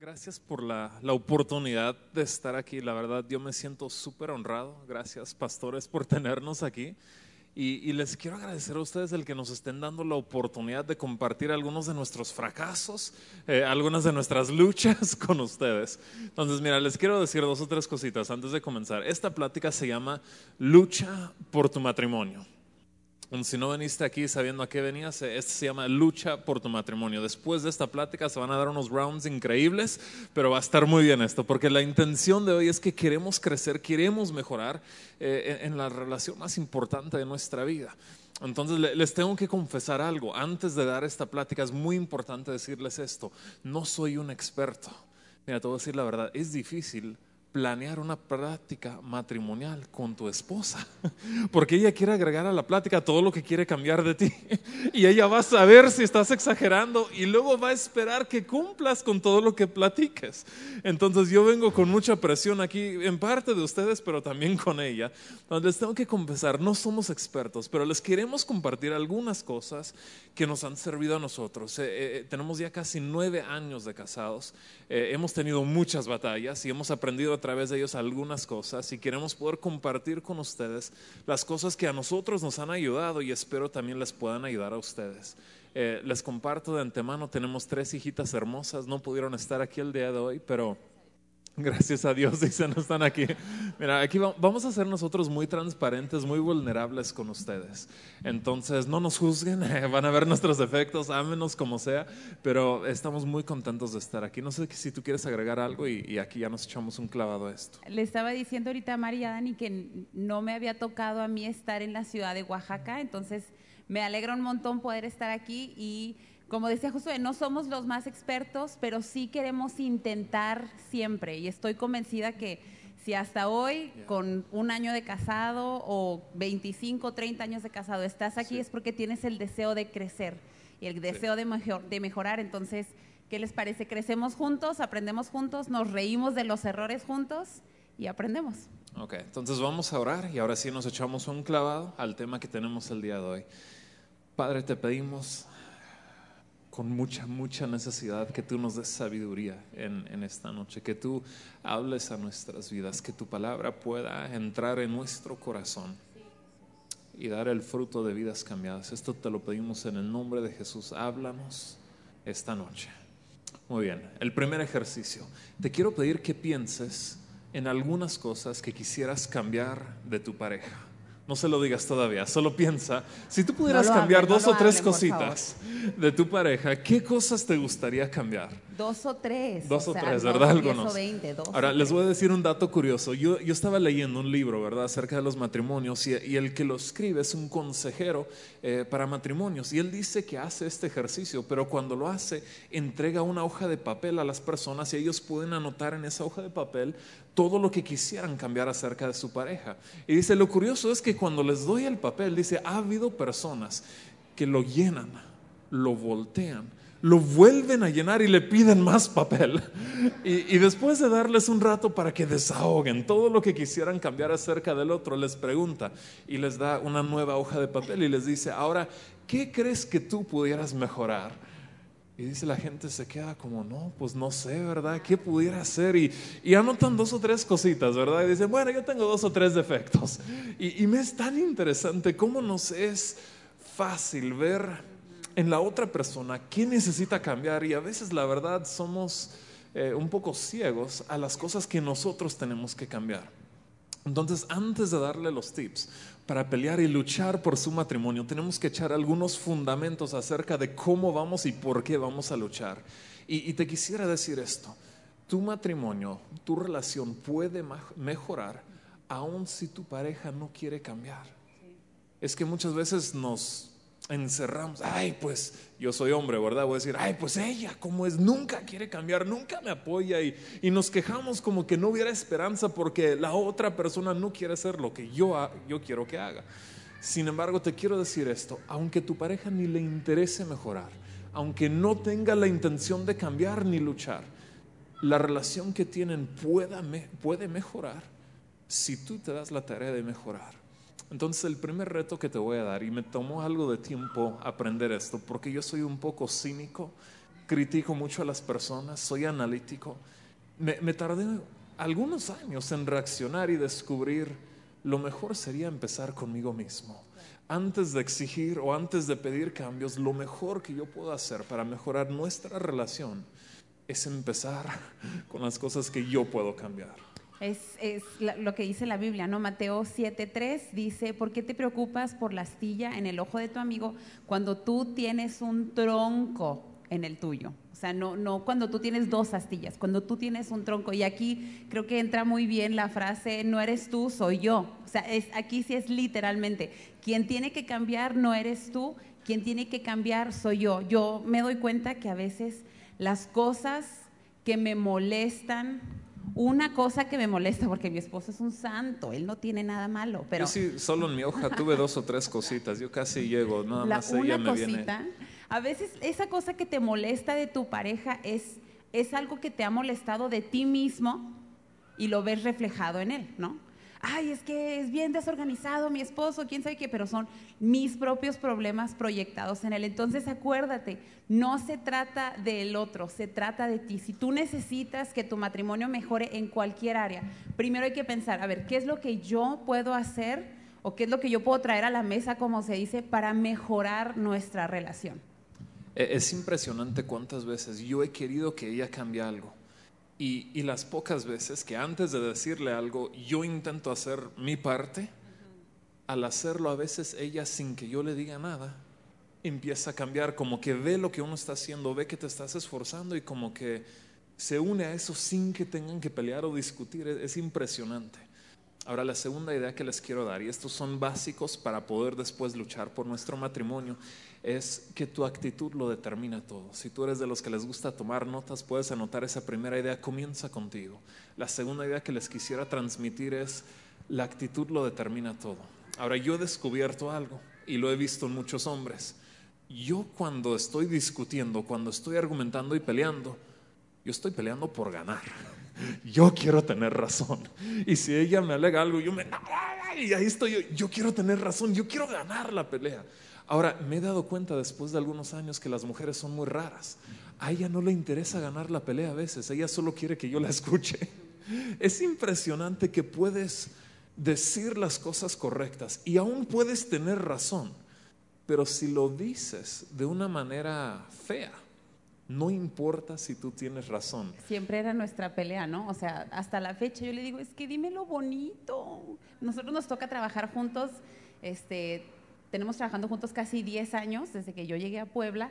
Gracias por la, la, oportunidad de estar aquí. La verdad, yo me siento súper honrado. Gracias, pastores, por tenernos aquí. Y, les quiero agradecer a ustedes el que nos estén dando la oportunidad de compartir algunos de nuestros fracasos, eh, algunas de nuestras luchas con ustedes. Entonces, mira, les quiero decir dos o tres cositas antes de comenzar. Esta plática se llama Lucha por tu matrimonio. Si no veniste aquí sabiendo a qué venías, este se llama Lucha por tu matrimonio. Después de esta plática se van a dar unos rounds increíbles, pero va a estar muy bien esto, porque la intención de hoy es que queremos crecer, queremos mejorar eh, en la relación más importante de nuestra vida. Entonces les tengo que confesar algo. Antes de dar esta plática es muy importante decirles esto. No soy un experto. Mira, te voy a decir la verdad, es difícil planear una práctica matrimonial con tu esposa, porque ella quiere agregar a la plática todo lo que quiere cambiar de ti y ella va a saber si estás exagerando y luego va a esperar que cumplas con todo lo que platiques. Entonces yo vengo con mucha presión aquí, en parte de ustedes, pero también con ella. Entonces les tengo que confesar, no somos expertos, pero les queremos compartir algunas cosas que nos han servido a nosotros. Eh, eh, tenemos ya casi nueve años de casados, eh, hemos tenido muchas batallas y hemos aprendido a través de ellos algunas cosas y queremos poder compartir con ustedes las cosas que a nosotros nos han ayudado y espero también les puedan ayudar a ustedes. les comparto de antemano, tenemos tres hijitas hermosas, no pudieron estar aquí el día de hoy, pero Gracias a Dios, dicen, no están aquí. Mira, aquí vamos a ser nosotros muy transparentes, muy vulnerables con ustedes. Entonces, no nos juzguen, van a ver nuestros defectos, ámenos como sea, pero estamos muy contentos de estar aquí. No sé si tú quieres agregar algo y, aquí ya nos echamos un clavado a esto. Le estaba diciendo ahorita a María Dani que no me había tocado a mí estar en la ciudad de Oaxaca, entonces me alegra un montón poder estar aquí y como decía Josué, no somos los más expertos, pero sí queremos intentar siempre. Y estoy convencida que si hasta hoy, con un año de casado o 25, 30 años de casado, estás aquí, es porque tienes el deseo de crecer y el deseo de, de mejorar. Entonces, ¿qué les parece? Crecemos juntos, aprendemos juntos, nos reímos de los errores juntos y aprendemos. Ok, entonces vamos a orar y ahora sí nos echamos un clavado al tema que tenemos el día de hoy. Padre, te pedimos con mucha, mucha necesidad que tú nos des sabiduría en, en, esta noche, que tú hables a nuestras vidas, que tu palabra pueda entrar en nuestro corazón y dar el fruto de vidas cambiadas. Esto te lo pedimos en el nombre de Jesús. Háblanos esta noche. Muy bien, el primer ejercicio. Te quiero pedir que pienses en algunas cosas que quisieras cambiar de tu pareja. No se lo digas todavía, solo piensa, si tú pudieras cambiar dos o tres cositas de tu pareja, ¿qué cosas te gustaría cambiar? Dos o tres. Dos o, tres, ¿verdad? Algunos. Ahora, les voy a decir un dato curioso. Yo, yo estaba leyendo un libro, ¿verdad?, acerca de los matrimonios y, el que lo escribe es un consejero eh, para matrimonios y él dice que hace este ejercicio, pero cuando lo hace, entrega una hoja de papel a las personas y ellos pueden anotar en esa hoja de papel todo lo que quisieran cambiar acerca de su pareja. Y dice, lo curioso es que cuando les doy el papel, dice, ha habido personas que lo llenan, lo voltean, lo vuelven a llenar y le piden más papel. Y, después de darles un rato para que desahoguen todo lo que quisieran cambiar acerca del otro, les pregunta y les da una nueva hoja de papel y les dice, ahora, ¿qué crees que tú pudieras mejorar? Y dice la gente se queda como, no, pues no sé, ¿verdad? ¿Qué pudiera hacer? Y, y anotan dos o tres cositas, ¿verdad? Y dicen, bueno, yo tengo dos o tres defectos. Y, y me es tan interesante cómo nos es fácil ver en la otra persona qué necesita cambiar. Y a veces la verdad somos eh, un poco ciegos a las cosas que nosotros tenemos que cambiar. Entonces, antes de darle los tips, para pelear y luchar por su matrimonio, tenemos que echar algunos fundamentos acerca de cómo vamos y por qué vamos a luchar. Y, te quisiera decir esto, tu matrimonio, tu relación puede mejorar aun si tu pareja no quiere cambiar. Es que muchas veces nos encerramos, ay, pues yo soy hombre, ¿verdad? Voy a decir, ay, pues ella, como es, nunca quiere cambiar, nunca me apoya y, y, nos quejamos como que no hubiera esperanza porque la otra persona no quiere hacer lo que yo, yo quiero que haga. Sin embargo, te quiero decir esto, aunque tu pareja ni le interese mejorar, aunque no tenga la intención de cambiar ni luchar, la relación que tienen pueda, puede mejorar si tú te das la tarea de mejorar. Entonces el primer reto que te voy a dar, y me tomó algo de tiempo aprender esto, porque yo soy un poco cínico, critico mucho a las personas, soy analítico. Me, me tardé algunos años en reaccionar y descubrir lo mejor sería empezar conmigo mismo. Antes de exigir o antes de pedir cambios, lo mejor que yo puedo hacer para mejorar nuestra relación es empezar con las cosas que yo puedo cambiar. Es, lo que dice la Biblia, ¿no? Mateo 7:3 dice, ¿por qué te preocupas por la astilla en el ojo de tu amigo cuando tú tienes un tronco en el tuyo? O sea, no, no cuando tú tienes dos astillas, cuando tú tienes un tronco. Y aquí creo que entra muy bien la frase, no eres tú, soy yo. O sea, es, aquí sí es literalmente, quien tiene que cambiar no eres tú, quien tiene que cambiar soy yo. Yo me doy cuenta que a veces las cosas que me molestan, una cosa que me molesta, porque mi esposo es un santo, él no tiene nada malo, pero... Yo sí, solo en mi hoja tuve dos o tres cositas, yo casi llego, nada más ella me cosita, A veces esa cosa que te molesta de tu pareja es, es algo que te ha molestado de ti mismo y lo ves reflejado en él, ¿no? Ay, es que es bien desorganizado mi esposo, quién sabe qué, pero son mis propios problemas proyectados en él. Entonces acuérdate, no se trata del otro, se trata de ti. Si tú necesitas que tu matrimonio mejore en cualquier área, primero hay que pensar, a ver, ¿qué es lo que yo puedo hacer o qué es lo que yo puedo traer a la mesa, como se dice, para mejorar nuestra relación? E, es impresionante cuántas veces yo he querido que ella cambie algo y, las pocas veces que antes de decirle algo yo intento hacer mi parte, al hacerlo a veces ella sin que yo le diga nada, empieza a cambiar, como que ve lo que uno está haciendo, ve que te estás esforzando y como que se une a eso sin que tengan que pelear o discutir. es impresionante. Ahora, la segunda idea que les quiero dar, y estos son básicos para poder después luchar por nuestro matrimonio, es que tu actitud lo determina todo. Si tú eres de los que les gusta tomar notas, puedes anotar esa primera idea, comienza contigo. La segunda idea que les quisiera transmitir es, la actitud lo determina todo. Ahora, yo he descubierto algo y lo he visto en muchos hombres. Yo cuando estoy discutiendo, cuando estoy argumentando y peleando, yo estoy peleando por ganar yo quiero tener razón. Y si ella me alega algo, yo me... Y ahí estoy, yo, yo quiero tener razón, yo quiero ganar la pelea. Ahora, me he dado cuenta después de algunos años que las mujeres son muy raras. A ella no le interesa ganar la pelea a veces, ella solo quiere que yo la escuche. Es impresionante que puedes decir las cosas correctas y aún puedes tener razón, pero si lo dices de una manera fea, no importa si tú tienes razón. Siempre era nuestra pelea, ¿no? O sea, hasta la fecha yo le digo, es que dime lo bonito. Nosotros nos toca trabajar juntos, este, tenemos trabajando juntos casi 10 años desde que yo llegué a Puebla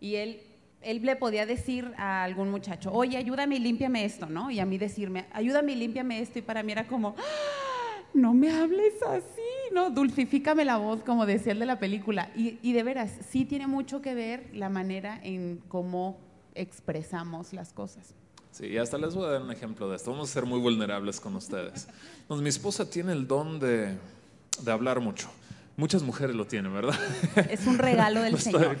y él, él le podía decir a algún muchacho, oye, ayúdame y límpiame esto, ¿no? Y a mí decirme, ayúdame y límpiame esto y para mí era como, ¡Ah! no me hables así, ¿no? Dulcifícame la voz, como decía el de la película. Y, de veras, sí tiene mucho que ver la manera en cómo expresamos las cosas. Sí, hasta les voy a dar un ejemplo de esto. Vamos a ser muy vulnerables con ustedes. mi esposa tiene el don de, de hablar mucho. Muchas mujeres lo tienen, ¿verdad? Es un regalo del Señor.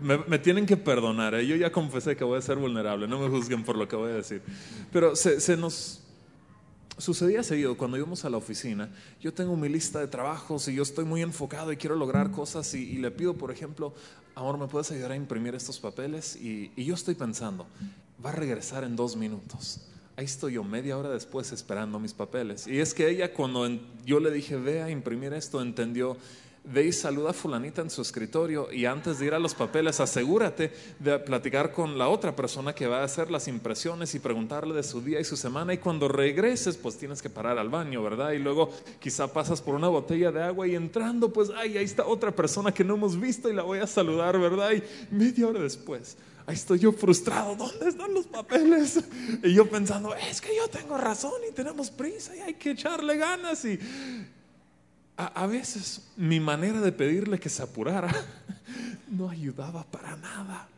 Me, tienen que perdonar. ¿eh? Yo ya confesé que voy a ser vulnerable. No me juzguen por lo que voy a decir. Pero se, se nos sucedía seguido cuando íbamos a la oficina. Yo tengo mi lista de trabajos y yo estoy muy enfocado y quiero lograr cosas y, le pido, por ejemplo, amor, ¿me puedes ayudar a imprimir estos papeles? Y, y, yo estoy pensando, va a regresar en dos minutos. Ahí estoy yo media hora después esperando mis papeles. Y es que ella cuando yo le dije, ve a imprimir esto, entendió ve y saluda a fulanita en su escritorio y antes de ir a los papeles asegúrate de platicar con la otra persona que va a hacer las impresiones y preguntarle de su día y su semana y cuando regreses pues tienes que parar al baño, ¿verdad? Y luego quizá pasas por una botella de agua y entrando pues, ay, ahí está otra persona que no hemos visto y la voy a saludar, ¿verdad? Y media hora después. Ahí estoy yo frustrado, ¿dónde están los papeles? Y yo pensando, es que yo tengo razón y tenemos prisa y hay que echarle ganas. Y a, veces mi manera de pedirle que se apurara no ayudaba para nada,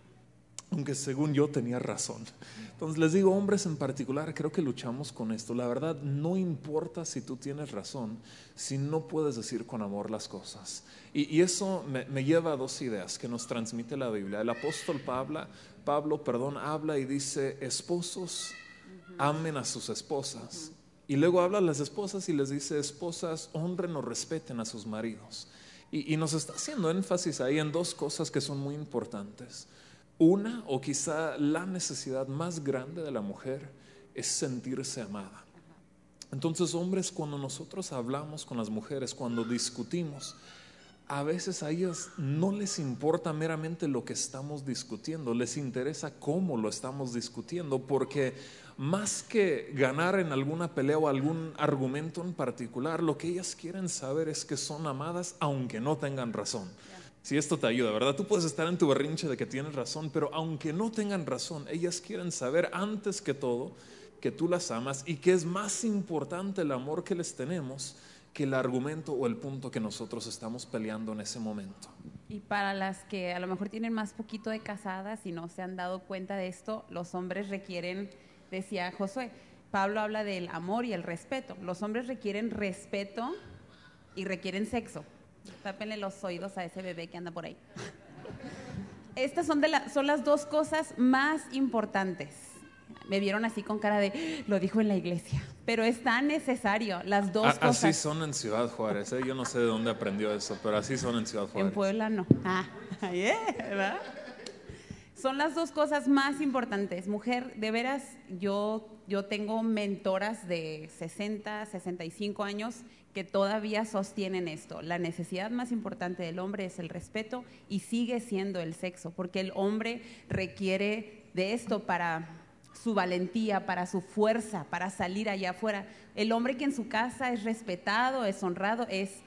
aunque según yo tenía razón. Entonces les digo, hombres en particular, creo que luchamos con esto. La verdad, no importa si tú tienes razón, si no puedes decir con amor las cosas. Y, eso me, lleva a dos ideas que nos transmite la Biblia. El apóstol Pablo, Pablo perdón, habla y dice, esposos, amen a sus esposas y luego habla a las esposas y les dice, esposas, honren o respeten a sus maridos. Y, nos está haciendo énfasis ahí en dos cosas que son muy importantes. Una o quizá la necesidad más grande de la mujer es sentirse amada. Entonces, hombres, cuando nosotros hablamos con las mujeres, cuando discutimos, a veces a ellas no les importa meramente lo que estamos discutiendo, les interesa cómo lo estamos discutiendo, porque más que ganar en alguna pelea o algún argumento en particular, lo que ellas quieren saber es que son amadas aunque no tengan razón. Si esto te ayuda, ¿verdad? Tú puedes estar en tu berrinche de que tienes razón, pero aunque no tengan razón, ellas quieren saber antes que todo que tú las amas y que es más importante el amor que les tenemos que el argumento o el punto que nosotros estamos peleando en ese momento. Y para las que a lo mejor tienen más poquito de casadas y no se han dado cuenta de esto, los hombres requieren, decía Josué, Pablo habla del amor y el respeto. Los hombres requieren respeto y requieren sexo. Tápenle los oídos a ese bebé que anda por ahí. Estas son, de son las dos cosas más importantes me vieron así con cara de, lo dijo en la iglesia. Pero es tan necesario, las dos cosas. Así son en Ciudad Juárez, ¿eh? yo no sé de dónde aprendió eso, pero así son en Ciudad Juárez. En Puebla no. Ah, ¿verdad? Son las dos cosas más importantes. Mujer, de veras, yo, yo tengo mentoras de 60, 65 años que todavía sostienen esto. La necesidad más importante del hombre es el respeto y sigue siendo el sexo, porque el hombre requiere de esto para su valentía, para su fuerza, para salir allá afuera. El hombre que en su casa es respetado, es honrado, es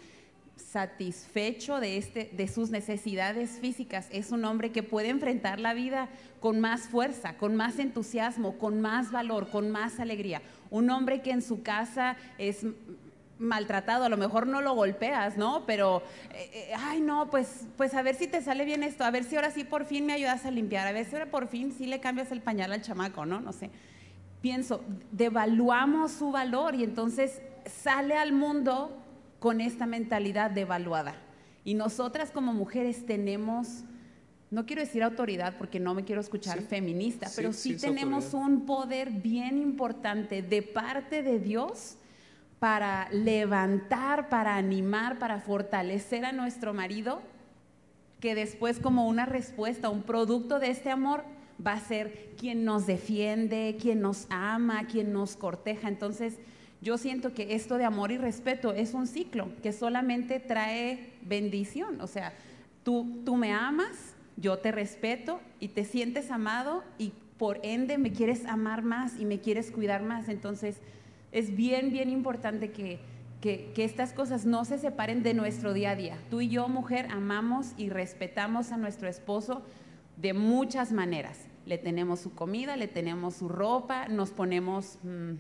satisfecho de, este, de sus necesidades físicas, es un hombre que puede enfrentar la vida con más fuerza, con más entusiasmo, con más valor, con más alegría. Un hombre que en su casa es maltratado, a lo mejor no lo golpeas, ¿no? Pero, eh, eh, ay, no, pues, pues a ver si te sale bien esto, a ver si ahora sí por fin me ayudas a limpiar, a ver si ahora por fin sí le cambias el pañal al chamaco, ¿no? No sé. Pienso, devaluamos su valor y entonces sale al mundo con esta mentalidad devaluada. Y nosotras como mujeres tenemos, no quiero decir autoridad porque no me quiero escuchar feminista, pero sí tenemos un poder bien importante de parte de Dios para levantar, para animar, para fortalecer a nuestro marido, que después como una respuesta, un producto de este amor, va a ser quien nos defiende, quien nos ama, quien nos corteja. Entonces, yo siento que esto de amor y respeto es un ciclo que solamente trae bendición. O sea, tú, tú me amas, yo te respeto y te sientes amado y por ende me quieres amar más y me quieres cuidar más. Entonces, es bien, bien importante que, que, estas cosas no se separen de nuestro día a día. Tú y yo, mujer, amamos y respetamos a nuestro esposo de muchas maneras. Le tenemos su comida, le tenemos su ropa, nos ponemos mm,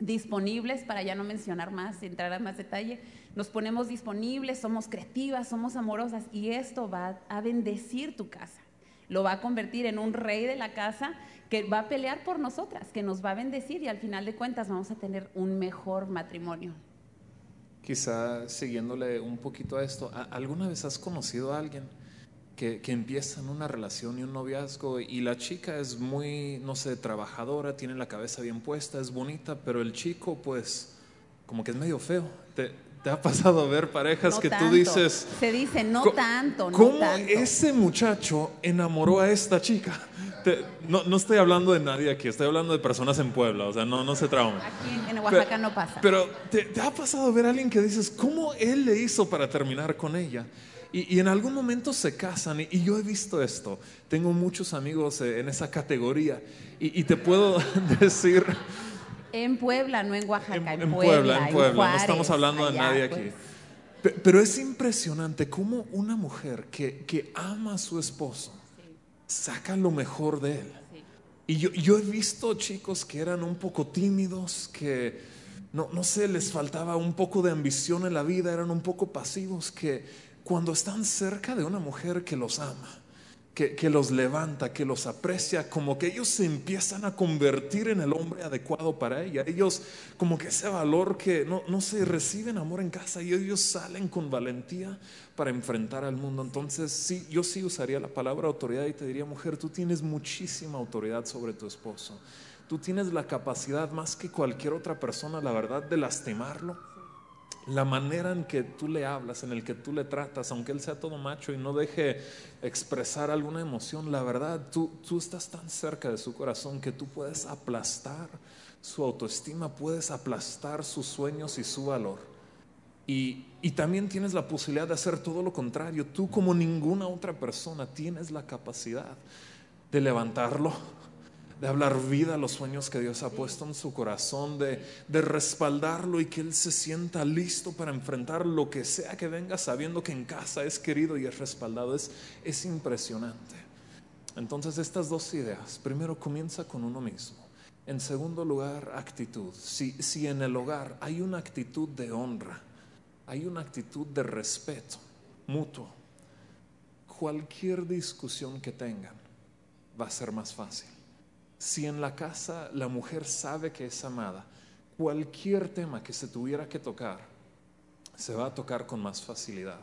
disponibles, para ya no mencionar más, entrar a más detalle, nos ponemos disponibles, somos creativas, somos amorosas y esto va a bendecir tu casa. Lo va a convertir en un rey de la casa que va a pelear por nosotras, que nos va a bendecir y al final de cuentas vamos a tener un mejor matrimonio. Quizá siguiéndole un poquito a esto, ¿alguna vez has conocido a alguien que, que empieza en una relación y un noviazgo y la chica es muy, no sé, trabajadora, tiene la cabeza bien puesta, es bonita, pero el chico pues como que es medio feo? ¿Te, ¿Te ha pasado ver parejas que tú dices... Se dice, no tanto, no ¿Cómo ese muchacho enamoró a esta chica? no, no, estoy hablando de nadie aquí, estoy hablando de personas en Puebla, o sea, no, no se trauma. Aquí en Oaxaca no pasa. Pero ¿te, ha pasado ver a alguien que dices, ¿cómo él le hizo para terminar con ella? Y, en algún momento se casan, y, yo he visto esto. Tengo muchos amigos eh, en esa categoría, y, y te puedo decir en Puebla, no en Oaxaca, en, Puebla, en Puebla. no estamos hablando de nadie aquí. Pues. Pero es impresionante cómo una mujer que, que ama a su esposo saca lo mejor de él. Y yo, yo, he visto chicos que eran un poco tímidos, que no, no sé, les faltaba un poco de ambición en la vida, eran un poco pasivos, que cuando están cerca de una mujer que los ama, que, los levanta, que los aprecia, como que ellos se empiezan a convertir en el hombre adecuado para ella. Ellos como que ese valor que no, no se reciben amor en casa y ellos salen con valentía para enfrentar al mundo. Entonces, sí, yo sí usaría la palabra autoridad y te diría, mujer, tú tienes muchísima autoridad sobre tu esposo. Tú tienes la capacidad más que cualquier otra persona, la verdad, de lastimarlo la manera en que tú le hablas, en el que tú le tratas, aunque él sea todo macho y no deje expresar alguna emoción, la verdad, tú, tú estás tan cerca de su corazón que tú puedes aplastar su autoestima, puedes aplastar sus sueños y su valor. Y, y, también tienes la posibilidad de hacer todo lo contrario. Tú como ninguna otra persona tienes la capacidad de levantarlo, de hablar vida a los sueños que Dios ha puesto en su corazón, de, de, respaldarlo y que Él se sienta listo para enfrentar lo que sea que venga, sabiendo que en casa es querido y es respaldado. Es, es impresionante. Entonces estas dos ideas, primero comienza con uno mismo. En segundo lugar, actitud. Si, si en el hogar hay una actitud de honra, hay una actitud de respeto mutuo, cualquier discusión que tengan va a ser más fácil. Si en la casa la mujer sabe que es amada, cualquier tema que se tuviera que tocar, se va a tocar con más facilidad.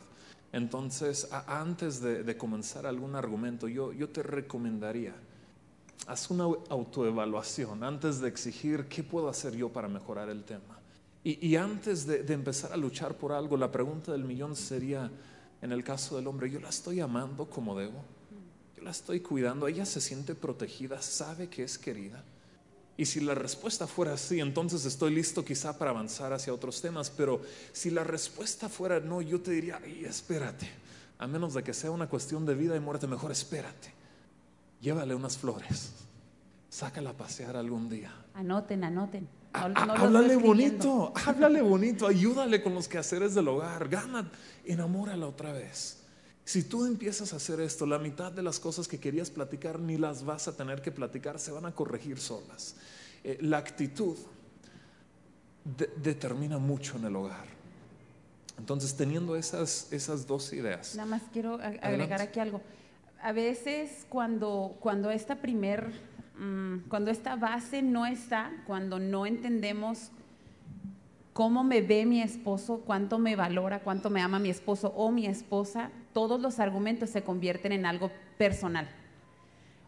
Entonces, antes de, comenzar algún argumento, yo, te recomendaría, haz una autoevaluación antes de exigir qué puedo hacer yo para mejorar el tema. Y, antes de, empezar a luchar por algo, la pregunta del millón sería, en el caso del hombre, ¿yo la estoy amando como debo? La estoy cuidando, ella se siente protegida, sabe que es querida. Y si la respuesta fuera así, entonces estoy listo quizá para avanzar hacia otros temas, pero si la respuesta fuera no, yo te diría, espérate, a menos de que sea una cuestión de vida y muerte, mejor espérate, llévale unas flores, sácala a pasear algún día. Anoten, anoten. háblale bonito, háblale bonito, ayúdale con los quehaceres del hogar, gana, enamórala otra vez. Si tú empiezas a hacer esto, la mitad de las cosas que querías platicar ni las vas a tener que platicar, se van a corregir solas. Eh, la actitud determina mucho en el hogar. Entonces, teniendo esas, esas dos ideas. Nada más quiero agregar aquí algo. A veces cuando, cuando esta primer, mm, cuando esta base no está, cuando no entendemos cómo me ve mi esposo, cuánto me valora, cuánto me ama mi esposo o mi esposa, todos los argumentos se convierten en algo personal.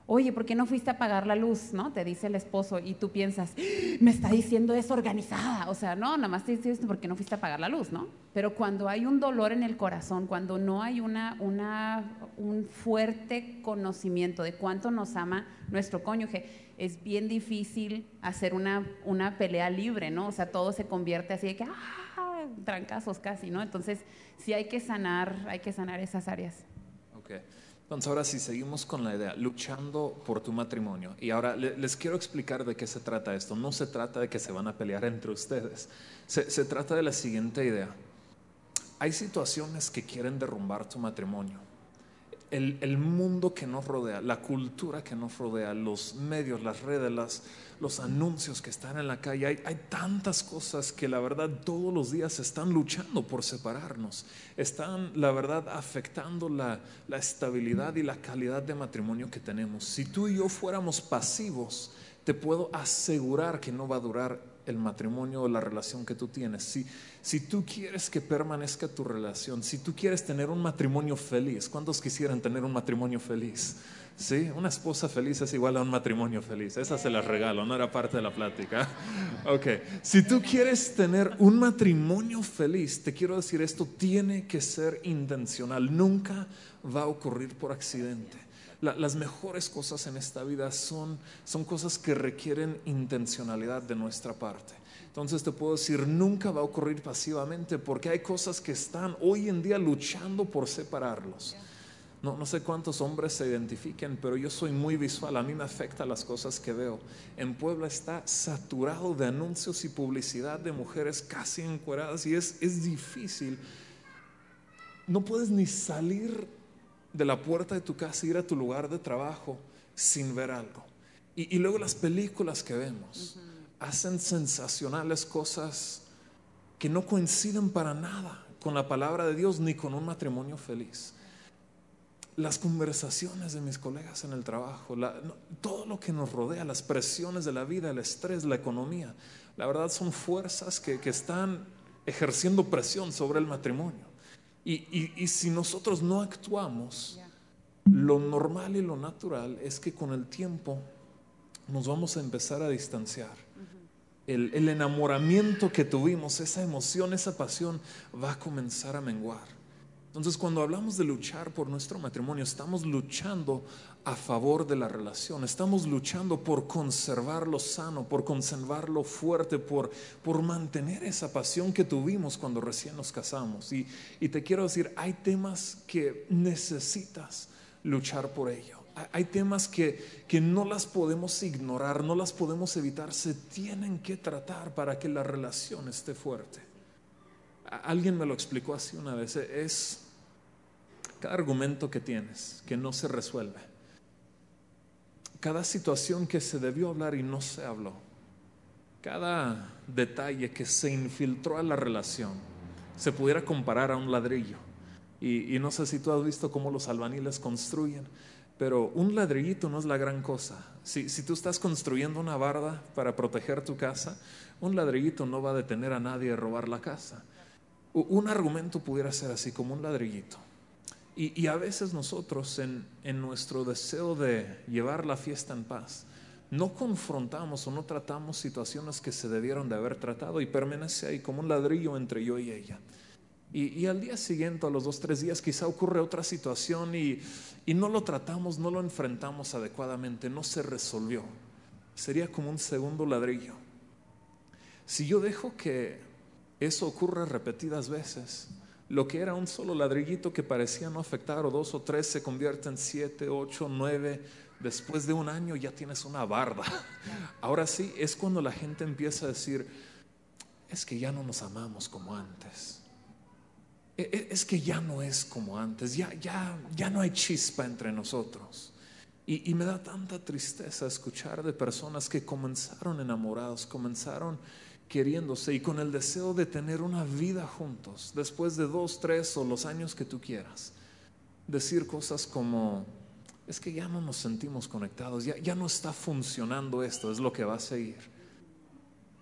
Oye, ¿por qué no fuiste a pagar la luz? ¿No? Te dice el esposo y tú piensas, me está diciendo es organizada. O sea, no, nada más te dice esto porque no fuiste a pagar la luz, ¿no? Pero cuando hay un dolor en el corazón, cuando no hay una, una, un fuerte conocimiento de cuánto nos ama nuestro cónyuge, es bien difícil hacer una, una pelea libre, ¿no? O sea, todo se convierte así de que, ¡ah! Trancazos casi, ¿no? Entonces, sí hay que sanar, hay que sanar esas áreas. Ok. Entonces, ahora sí, seguimos con la idea, luchando por tu matrimonio. Y ahora les quiero explicar de qué se trata esto. No se trata de que se van a pelear entre ustedes. Se, se trata de la siguiente idea. Hay situaciones que quieren derrumbar tu matrimonio el, mundo que nos rodea, la cultura que nos rodea, los medios, las redes, los anuncios que están en la calle, hay, tantas cosas que la verdad todos los días están luchando por separarnos, están la verdad afectando la, la estabilidad y la calidad de matrimonio que tenemos. Si tú y yo fuéramos pasivos, te puedo asegurar que no va a durar el matrimonio o la relación que tú tienes. Si, si tú quieres que permanezca tu relación, si tú quieres tener un matrimonio feliz, ¿cuántos quisieran tener un matrimonio feliz? Sí, una esposa feliz es igual a un matrimonio feliz. Esa se la regalo, no era parte de la plática. Ok, si tú quieres tener un matrimonio feliz, te quiero decir esto, tiene que ser intencional. Nunca va a ocurrir por accidente las mejores cosas en esta vida son, son cosas que requieren intencionalidad de nuestra parte. Entonces te puedo decir, nunca va a ocurrir pasivamente porque hay cosas que están hoy en día luchando por separarlos. No, no sé cuántos hombres se identifiquen, pero yo soy muy visual, a mí me afecta las cosas que veo. En Puebla está saturado de anuncios y publicidad de mujeres casi encueradas y es, es difícil. No puedes ni salir de la puerta de tu casa, ir a tu lugar de trabajo sin ver algo. Y, luego las películas que vemos hacen sensacionales cosas que no coinciden para nada con la palabra de Dios ni con un matrimonio feliz. Las conversaciones de mis colegas en el trabajo, todo lo que nos rodea, las presiones de la vida, el estrés, la economía, la verdad son fuerzas que están ejerciendo presión sobre el matrimonio. Y, si nosotros no actuamos, lo normal y lo natural es que con el tiempo nos vamos a empezar a distanciar. el, enamoramiento que tuvimos, esa emoción, esa pasión va a comenzar a menguar. Entonces cuando hablamos de luchar por nuestro matrimonio, estamos luchando a favor de la relación, estamos luchando por conservarlo sano, por conservarlo fuerte, por, por mantener esa pasión que tuvimos cuando recién nos casamos. Y, y te quiero decir, hay temas que necesitas luchar por ello. Hay temas que, que no las podemos ignorar, no las podemos evitar, se tienen que tratar para que la relación esté fuerte. Alguien me lo explicó así una vez, es cada argumento que tienes que no se resuelve, cada situación que se debió hablar y no se habló, cada detalle que se infiltró a la relación, se pudiera comparar a un ladrillo. Y, no sé si tú has visto cómo los albaniles construyen pero un ladrillito no es la gran cosa. Si, tú estás construyendo una barda para proteger tu casa, un ladrillito no va a detener a nadie de robar la casa. Un argumento pudiera ser así, como un ladrillito. Y, a veces nosotros, en, nuestro deseo de llevar la fiesta en paz, no confrontamos o no tratamos situaciones que se debieron de haber tratado y permanece ahí como un ladrillo entre yo y ella. Y, al día siguiente, a los dos, tres días, quizá ocurre otra situación y, y no lo tratamos, no lo enfrentamos adecuadamente, no se resolvió. Sería como un segundo ladrillo. Si yo dejo que eso ocurra repetidas veces, lo que era un solo ladrillito que parecía no afectar, o dos o tres, se convierte en siete, ocho, nueve. Después de un año ya tienes una barda. Ahora sí, es cuando la gente empieza a decir, es que ya no nos amamos como antes e, e, es que ya no es como antes, ya, ya, ya no hay chispa entre nosotros. Y, y, me da tanta tristeza escuchar de personas que comenzaron enamorados, comenzaron queriéndose y con el deseo de tener una vida juntos, después de dos, tres o los años que tú quieras. Decir cosas como, es que ya no nos sentimos conectados, ya, ya no está funcionando esto, es lo que va a seguir.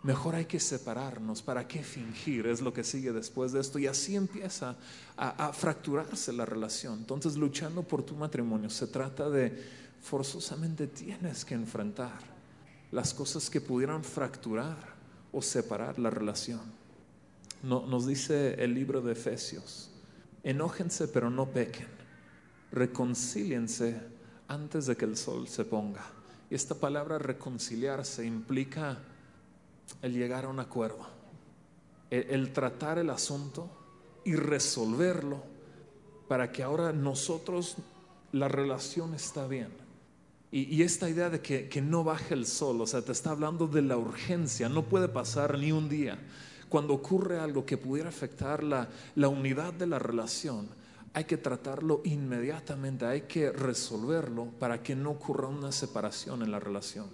Mejor hay que separarnos. ¿Para qué fingir? Es lo que sigue después de esto. Y así empieza a, fracturarse la relación. Entonces, luchando por tu matrimonio, se trata de forzosamente tienes que enfrentar las cosas que pudieran fracturar o separar la relación. No, nos dice el libro de Efesios, enójense pero no pequen, reconcíliense antes de que el sol se ponga. Y esta palabra reconciliarse implica el llegar a un acuerdo, el, tratar el asunto y resolverlo para que ahora nosotros la relación está bien. Y, esta idea de que, no baje el sol, o sea, te está hablando de la urgencia, no puede pasar ni un día. Cuando ocurre algo que pudiera afectar la, la unidad de la relación, hay que tratarlo inmediatamente, hay que resolverlo para que no ocurra una separación en la relación.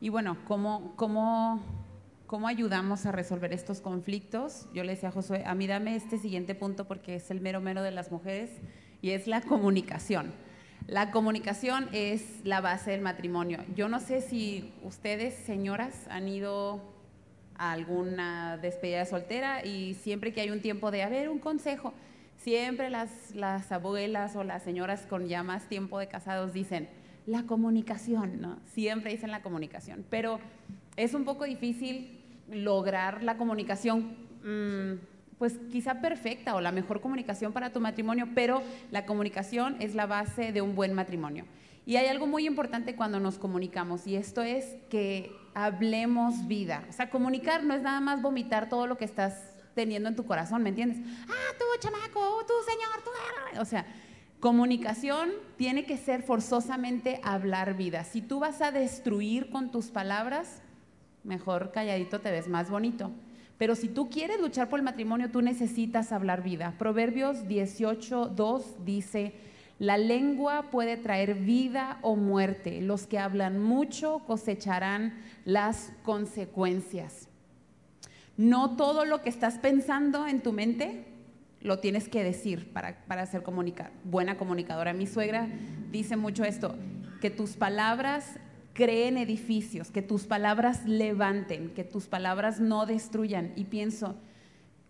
Y bueno, ¿cómo, cómo, cómo ayudamos a resolver estos conflictos? Yo le decía a Josué, a mí dame este siguiente punto porque es el mero mero de las mujeres y es la comunicación. La comunicación es la base del matrimonio. Yo no sé si ustedes, señoras, han ido a alguna despedida soltera y siempre que hay un tiempo de haber un consejo, siempre las, las abuelas o las señoras con ya más tiempo de casados dicen, la comunicación, ¿no? Siempre dicen la comunicación, pero es un poco difícil lograr la comunicación, mm, pues quizá perfecta o la mejor comunicación para tu matrimonio, pero la comunicación es la base de un buen matrimonio. Y hay algo muy importante cuando nos comunicamos y esto es que hablemos vida. O sea, comunicar no es nada más vomitar todo lo que estás teniendo en tu corazón, ¿me entiendes? Ah, tú, chamaco, tú, señor, tú. O sea, Comunicación tiene que ser forzosamente hablar vida. Si tú vas a destruir con tus palabras, mejor calladito te ves más bonito. Pero si tú quieres luchar por el matrimonio, tú necesitas hablar vida. Proverbios 18, 2 dice, la lengua puede traer vida o muerte. Los que hablan mucho cosecharán las consecuencias. No todo lo que estás pensando en tu mente lo tienes que decir para, ser buena comunicadora. Mi suegra dice mucho esto, que tus palabras creen edificios, que tus palabras levanten, que tus palabras no destruyan. Y pienso,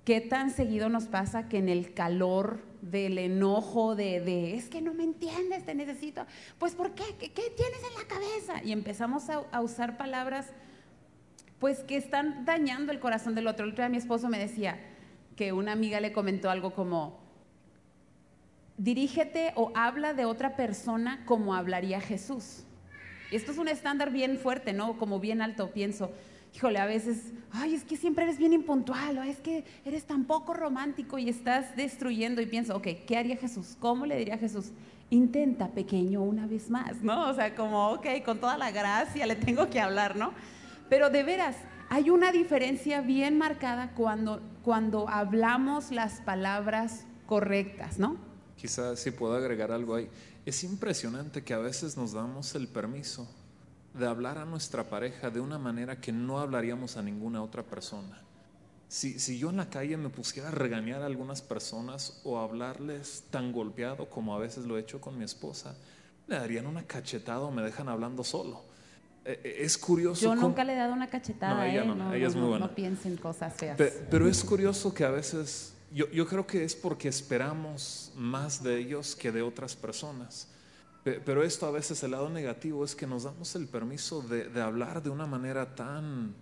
¿qué tan seguido nos pasa que en el calor del enojo, de, es que no me entiendes, te necesito, pues ¿por qué? ¿Qué, tienes en la cabeza? Y empezamos a usar palabras pues que están dañando el corazón del otro. El otro día mi esposo me decía que una amiga le comentó algo como, dirígete o habla de otra persona como hablaría Jesús. Y esto es un estándar bien fuerte, ¿no? Como bien alto, pienso. Híjole, a veces, ay, es que siempre eres bien impuntual, o es que eres tan poco romántico y estás destruyendo. Y pienso, ok, ¿qué haría Jesús? ¿Cómo le diría a Jesús? Intenta, pequeño, una vez más, ¿no? O sea, como, ok, con toda la gracia le tengo que hablar, ¿no? Pero de veras, hay una diferencia bien marcada cuando, cuando hablamos las palabras correctas, ¿no? Quizás si puedo agregar algo ahí. Es impresionante que a veces nos damos el permiso de hablar a nuestra pareja de una manera que no hablaríamos a ninguna otra persona. Si, si, yo en la calle me pusiera a regañar a algunas personas o hablarles tan golpeado como a veces lo he hecho con mi esposa, le darían una cachetada o me dejan hablando solo. E, e, es curioso. Yo nunca le he dado una cachetada. No, ella, no, ella es muy buena. No piensen cosas feas. pero es curioso que a veces yo, creo que es porque esperamos más de ellos que de otras personas. Pero esto a veces el lado negativo es que nos damos el permiso de, hablar de una manera tan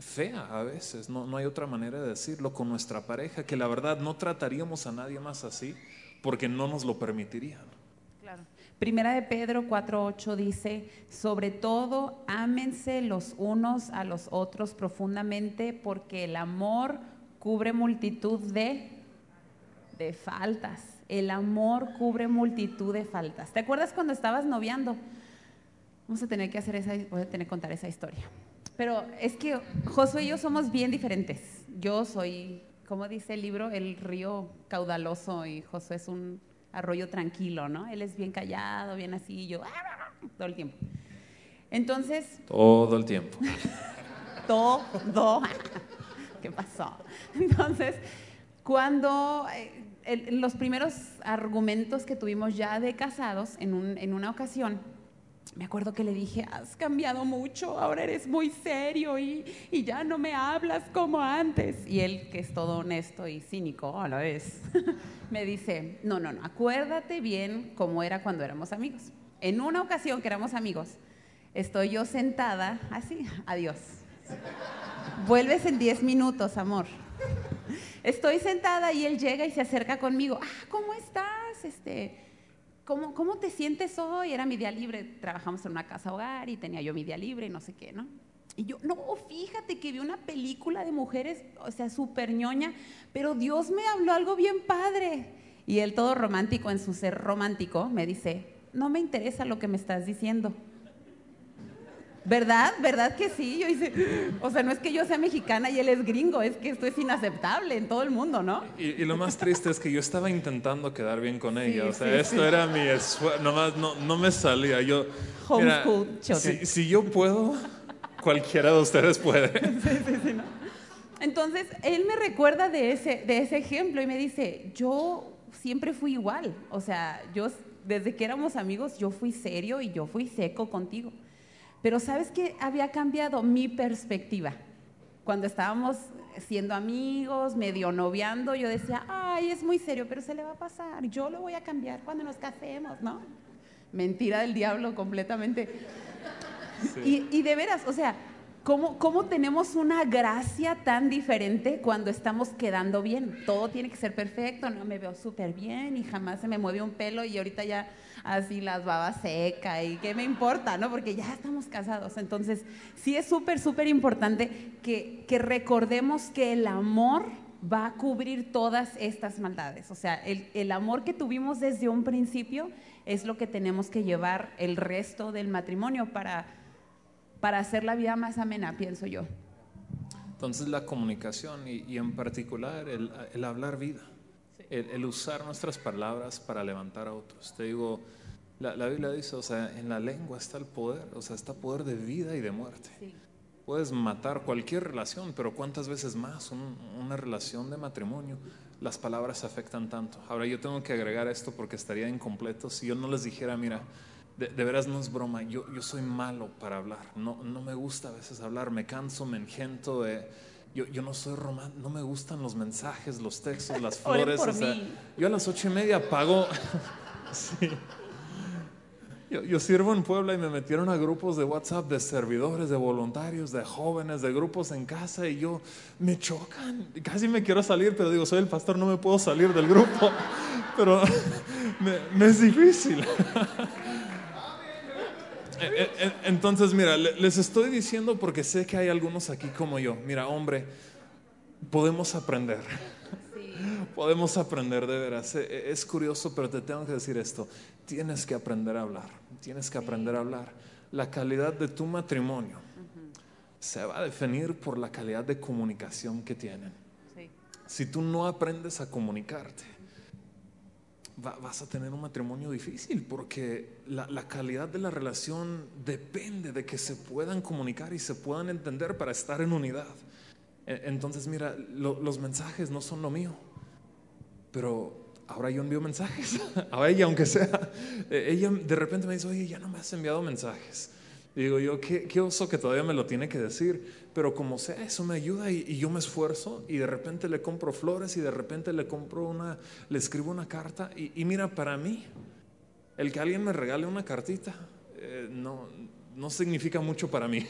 fea a veces, no, no hay otra manera de decirlo con nuestra pareja, que la verdad no trataríamos a nadie más así porque no nos lo permitirían. Claro. Primera de Pedro 4.8 dice, sobre todo ámense los unos a los otros profundamente porque el amor cubre multitud de, de faltas. El amor cubre multitud de faltas. ¿Te acuerdas cuando estabas noviando? Vamos a tener que hacer esa, voy a tener que contar esa historia. Pero es que Josué y yo somos bien diferentes. Yo soy, como dice el libro, el río caudaloso y Josué es un arroyo tranquilo, ¿no? Él es bien callado, bien así, y yo todo el tiempo. Entonces... Todo el tiempo. todo. ¿Qué pasó? Entonces, cuando eh, los primeros argumentos que tuvimos ya de casados en, un, en una ocasión, me acuerdo que le dije, has cambiado mucho, ahora eres muy serio y, y, ya no me hablas como antes. Y él, que es todo honesto y cínico a la vez, me dice, no, no, no, acuérdate bien cómo era cuando éramos amigos. En una ocasión que éramos amigos, estoy yo sentada así, adiós. Vuelves en 10 minutos, amor. Estoy sentada y él llega y se acerca conmigo. Ah, ¿cómo estás? Este, ¿cómo, ¿Cómo te sientes hoy? Era mi día libre. Trabajamos en una casa hogar y tenía yo mi día libre y no sé qué, ¿no? Y yo, no, fíjate que vi una película de mujeres, o sea, súper ñoña, pero Dios me habló algo bien padre. Y él, todo romántico en su ser romántico, me dice, no me interesa lo que me estás diciendo. ¿Verdad? ¿Verdad que sí? Yo hice, o sea, no es que yo sea mexicana y él es gringo, es que esto es inaceptable en todo el mundo, ¿no? Y, lo más triste es que yo estaba intentando quedar bien con ella, o sea, esto era mi esfuerzo, nomás no, no me salía. Yo, Homeschool si, si, yo puedo, cualquiera de ustedes puede. Sí, sí, sí, ¿no? Entonces, él me recuerda de ese, de ese ejemplo y me dice, yo siempre fui igual, o sea, yo desde que éramos amigos, yo fui serio y yo fui seco contigo. Pero ¿sabes qué? Había cambiado mi perspectiva. Cuando estábamos siendo amigos, medio noviando, yo decía, ay, es muy serio, pero se le va a pasar. Yo lo voy a cambiar cuando nos casemos, ¿no? Mentira del diablo completamente. Y, y de veras, o sea, ¿Cómo, ¿Cómo, tenemos una gracia tan diferente cuando estamos quedando bien? Todo tiene que ser perfecto, no me veo súper bien y jamás se me mueve un pelo y ahorita ya así las babas seca y qué me importa, ¿no? Porque ya estamos casados. Entonces, sí es súper, súper importante que, que recordemos que el amor va a cubrir todas estas maldades. O sea, el, el amor que tuvimos desde un principio es lo que tenemos que llevar el resto del matrimonio para para hacer la vida más amena, pienso yo. Entonces la comunicación y, en particular el, hablar vida, el, usar nuestras palabras para levantar a otros. Te digo, la, Biblia dice, o sea, en la lengua está el poder, o sea, está poder de vida y de muerte. Puedes matar cualquier relación, pero ¿cuántas veces más una relación de matrimonio? Las palabras afectan tanto. Ahora yo tengo que agregar esto porque estaría incompleto si yo no les dijera, mira, de, veras no es broma, yo, yo soy malo para hablar, no, no me gusta a veces hablar, me canso, me engento, yo, yo no soy romántico, no me gustan los mensajes, los textos, las flores. yo a las ocho y media apago, Yo, sirvo en Puebla y me metieron a grupos de WhatsApp de servidores, de voluntarios, de jóvenes, de grupos en casa y yo me chocan. Casi me quiero salir, pero digo, soy el pastor, no me puedo salir del grupo. Pero me, es difícil. E, e, e, entonces, mira, les estoy diciendo porque sé que hay algunos aquí como yo. Mira, hombre, podemos aprender. Podemos aprender de veras. Es curioso, pero te tengo que decir esto. Tienes que aprender a hablar. Tienes que aprender a hablar. La calidad de tu matrimonio se va a definir por la calidad de comunicación que tienen. Si tú no aprendes a comunicarte, vas a tener un matrimonio difícil porque la, calidad de la relación depende de que se puedan comunicar y se puedan entender para estar en unidad. Entonces, mira, los mensajes no son lo mío, pero ahora yo envío mensajes a ella, aunque sea. E, ella de repente me dice, oye, ya no me has enviado mensajes. digo yo, ¿qué, qué, oso que todavía me lo tiene que decir, pero como sea, eso me ayuda y, yo me esfuerzo y de repente le compro flores y de repente le compro una, le escribo una carta y, mira, para mí, el que alguien me regale una cartita eh, no, no significa mucho para mí,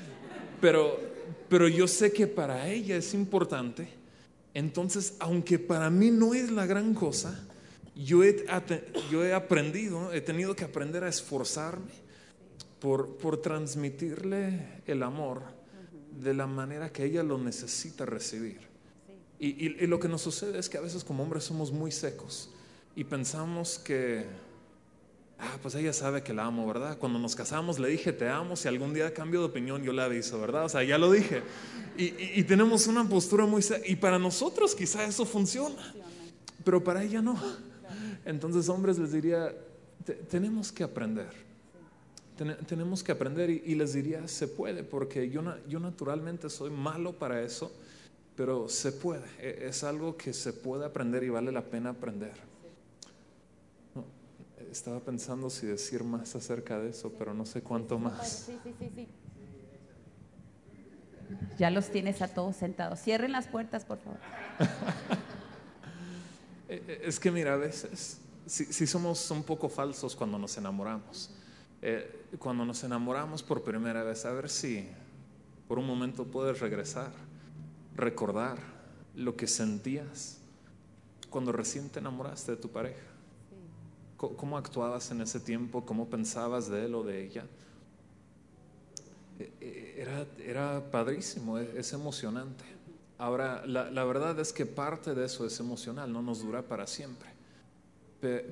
pero, pero yo sé que para ella es importante. Entonces, aunque para mí no es la gran cosa, yo he, yo he aprendido, he tenido que aprender a esforzarme por, por transmitirle el amor de la manera que ella lo necesita recibir. Y, lo que nos sucede es que a veces como hombres somos muy secos y pensamos que, ah, pues ella sabe que la amo, ¿verdad? Cuando nos casamos le dije te amo, si algún día cambio de opinión yo le aviso, ¿verdad? O sea, ya lo dije. Y, tenemos una postura muy... Y para nosotros quizá eso funciona, pero para ella no. Entonces, hombres, les diría, tenemos que aprender. Tenemos que aprender y, les diría, se puede, porque yo, yo naturalmente soy malo para eso, pero se puede. E, es algo que se puede aprender y vale la pena aprender. estaba pensando si decir más acerca de eso, pero no sé cuánto más. Sí, sí, sí, ya los tienes a todos sentados. Cierren las puertas, por favor. Eh, eh, es que mira, a veces si, somos un poco falsos cuando nos enamoramos. Eh, cuando nos enamoramos por primera vez, a ver si por un momento puedes regresar, recordar lo que sentías cuando recién te enamoraste de tu pareja. ¿Cómo actuabas en ese tiempo? ¿Cómo pensabas de él o de ella? era, era padrísimo, e, es, emocionante. Ahora, la, verdad es que parte de eso es emocional, no nos dura para siempre.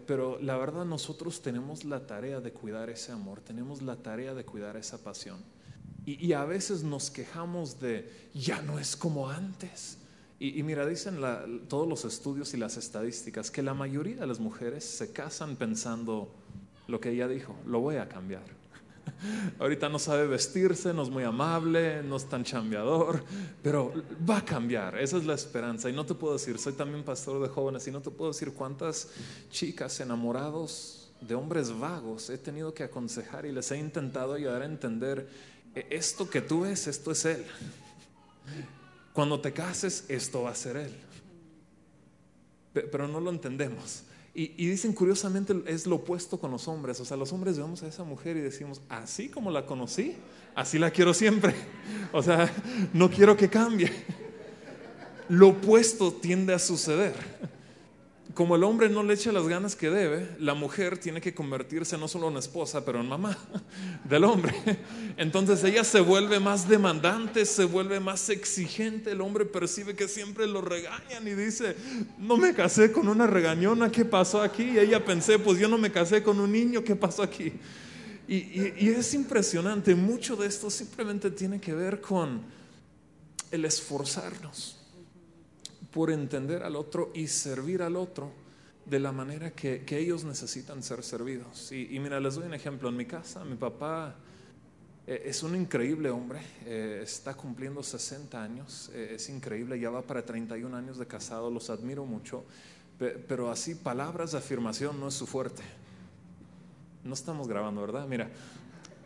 Pero la verdad nosotros tenemos la tarea de cuidar ese amor, tenemos la tarea de cuidar esa pasión. Y, a veces nos quejamos de, ya no es como antes. Y, mira, dicen todos los estudios y las estadísticas que la mayoría de las mujeres se casan pensando lo que ella dijo, lo voy a cambiar Ahorita no sabe vestirse, no es muy amable, no es tan chambeador, pero va a cambiar. Esa es la esperanza. Y no te puedo decir, soy también pastor de jóvenes, y no te puedo decir cuántas chicas enamorados de hombres vagos he tenido que aconsejar y les he intentado ayudar a entender, e, esto que tú ves, esto es Él. Cuando te cases, esto va a ser Él. Pero no lo entendemos. Y, dicen curiosamente es lo opuesto con los hombres. O sea, los hombres vemos a esa mujer y decimos, así como la conocí, así la quiero siempre. O sea, no quiero que cambie. Lo opuesto tiende a suceder como el hombre no le echa las ganas que debe, la mujer tiene que convertirse no solo en esposa, pero en mamá del hombre. Entonces ella se vuelve más demandante, se vuelve más exigente. El hombre percibe que siempre lo regañan y dice, no me casé con una regañona, ¿qué pasó aquí? Y ella pensé, pues yo no me casé con un niño, ¿qué pasó aquí? Y, y es impresionante, mucho de esto simplemente tiene que ver con el esforzarnos por entender al otro y servir al otro de la manera que, ellos necesitan ser servidos. Y, mira, les doy un ejemplo. En mi casa, mi papá eh, es un increíble hombre, eh, está cumpliendo 60 años, eh, es increíble, ya va para 31 años de casado, los admiro mucho, pero así palabras de afirmación no es su fuerte. No estamos grabando, ¿verdad? Mira,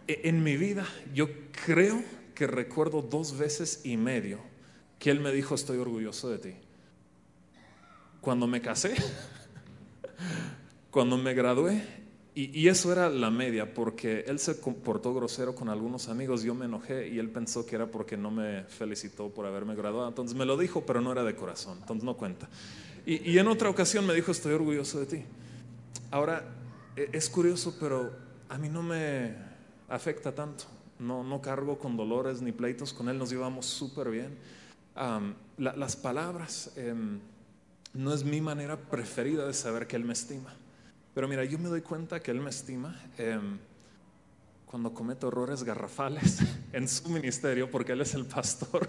e, en mi vida yo creo que recuerdo dos veces y medio que él me dijo, estoy orgulloso de ti cuando me casé, cuando me gradué Y, eso era la media, porque él se comportó grosero con algunos amigos, yo me enojé y él pensó que era porque no me felicitó por haberme graduado. Entonces me lo dijo, pero no era de corazón, entonces no cuenta. Y, y en otra ocasión me dijo, estoy orgulloso de ti. Ahora, e, es curioso, pero a mí no me afecta tanto. No, no cargo con dolores ni pleitos con él, nos llevamos súper bien. las palabras em, no es mi manera preferida de saber que él me estima. Pero mira, yo me doy cuenta que Él me estima em, cuando cometo errores garrafales en su ministerio, porque Él es el pastor,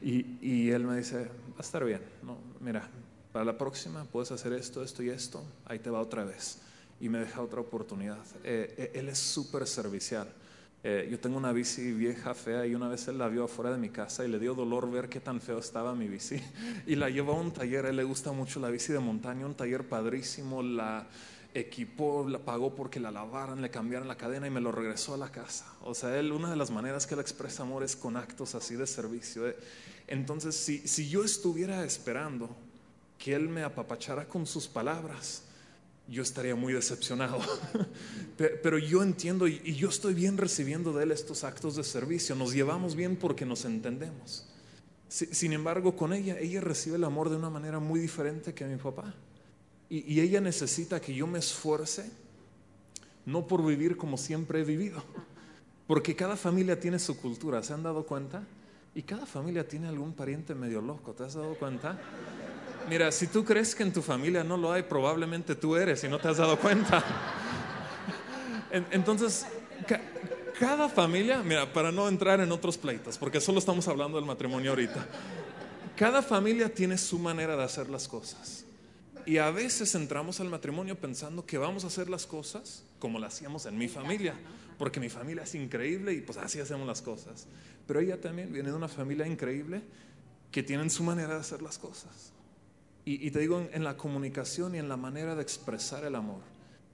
y, Él me dice, va a estar bien, no, mira, para la próxima puedes hacer esto, esto y esto, ahí te va otra vez. Y me deja otra oportunidad. Eh, eh, él es súper servicial. Eh, yo tengo una bici vieja, fea, y una vez él la vio afuera de mi casa y le dio dolor ver qué tan feo estaba mi bici. Y la llevó a un taller, a él le gusta mucho la bici de montaña, un taller padrísimo, la equipó, la pagó porque la lavaran, le cambiaran la cadena y me lo regresó a la casa. O sea, él, una de las maneras que él expresa amor es con actos así de servicio. ¿eh? Entonces, si, si yo estuviera esperando que él me apapachara con sus palabras, yo estaría muy decepcionado. Pero yo entiendo y yo estoy bien recibiendo de él estos actos de servicio. Nos llevamos bien porque nos entendemos. Sin embargo, con ella, ella recibe el amor de una manera muy diferente que mi papá. Y, ella necesita que yo me esfuerce, no por vivir como siempre he vivido, porque cada familia tiene su cultura, ¿se han dado cuenta? Y cada familia tiene algún pariente medio loco, ¿te has dado cuenta? Mira, si tú crees que en tu familia no lo hay, probablemente tú eres y no te has dado cuenta. Entonces, cada familia, mira, para no entrar en otros pleitos, porque solo estamos hablando del matrimonio ahorita, cada familia tiene su manera de hacer las cosas. Y a veces entramos al matrimonio pensando que vamos a hacer las cosas como las hacíamos en mi familia, porque mi familia es increíble y pues así hacemos las cosas. Pero ella también viene de una familia increíble que tienen su manera de hacer las cosas. Y, te digo, en, la comunicación y en la manera de expresar el amor,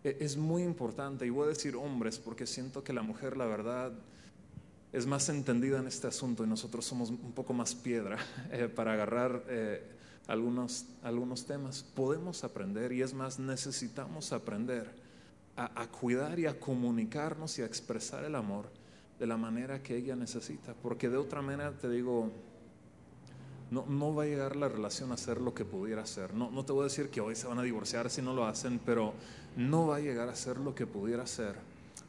e, es muy importante. Y voy a decir hombres, porque siento que la mujer, la verdad, es más entendida en este asunto y nosotros somos un poco más piedra eh, para agarrar. Eh, algunos, algunos temas. Podemos aprender y es más, necesitamos aprender a, cuidar y a comunicarnos y a expresar el amor de la manera que ella necesita, porque de otra manera te digo, no, no, va a llegar la relación a ser lo que pudiera ser. No, no te voy a decir que hoy se van a divorciar si no lo hacen, pero no va a llegar a ser lo que pudiera ser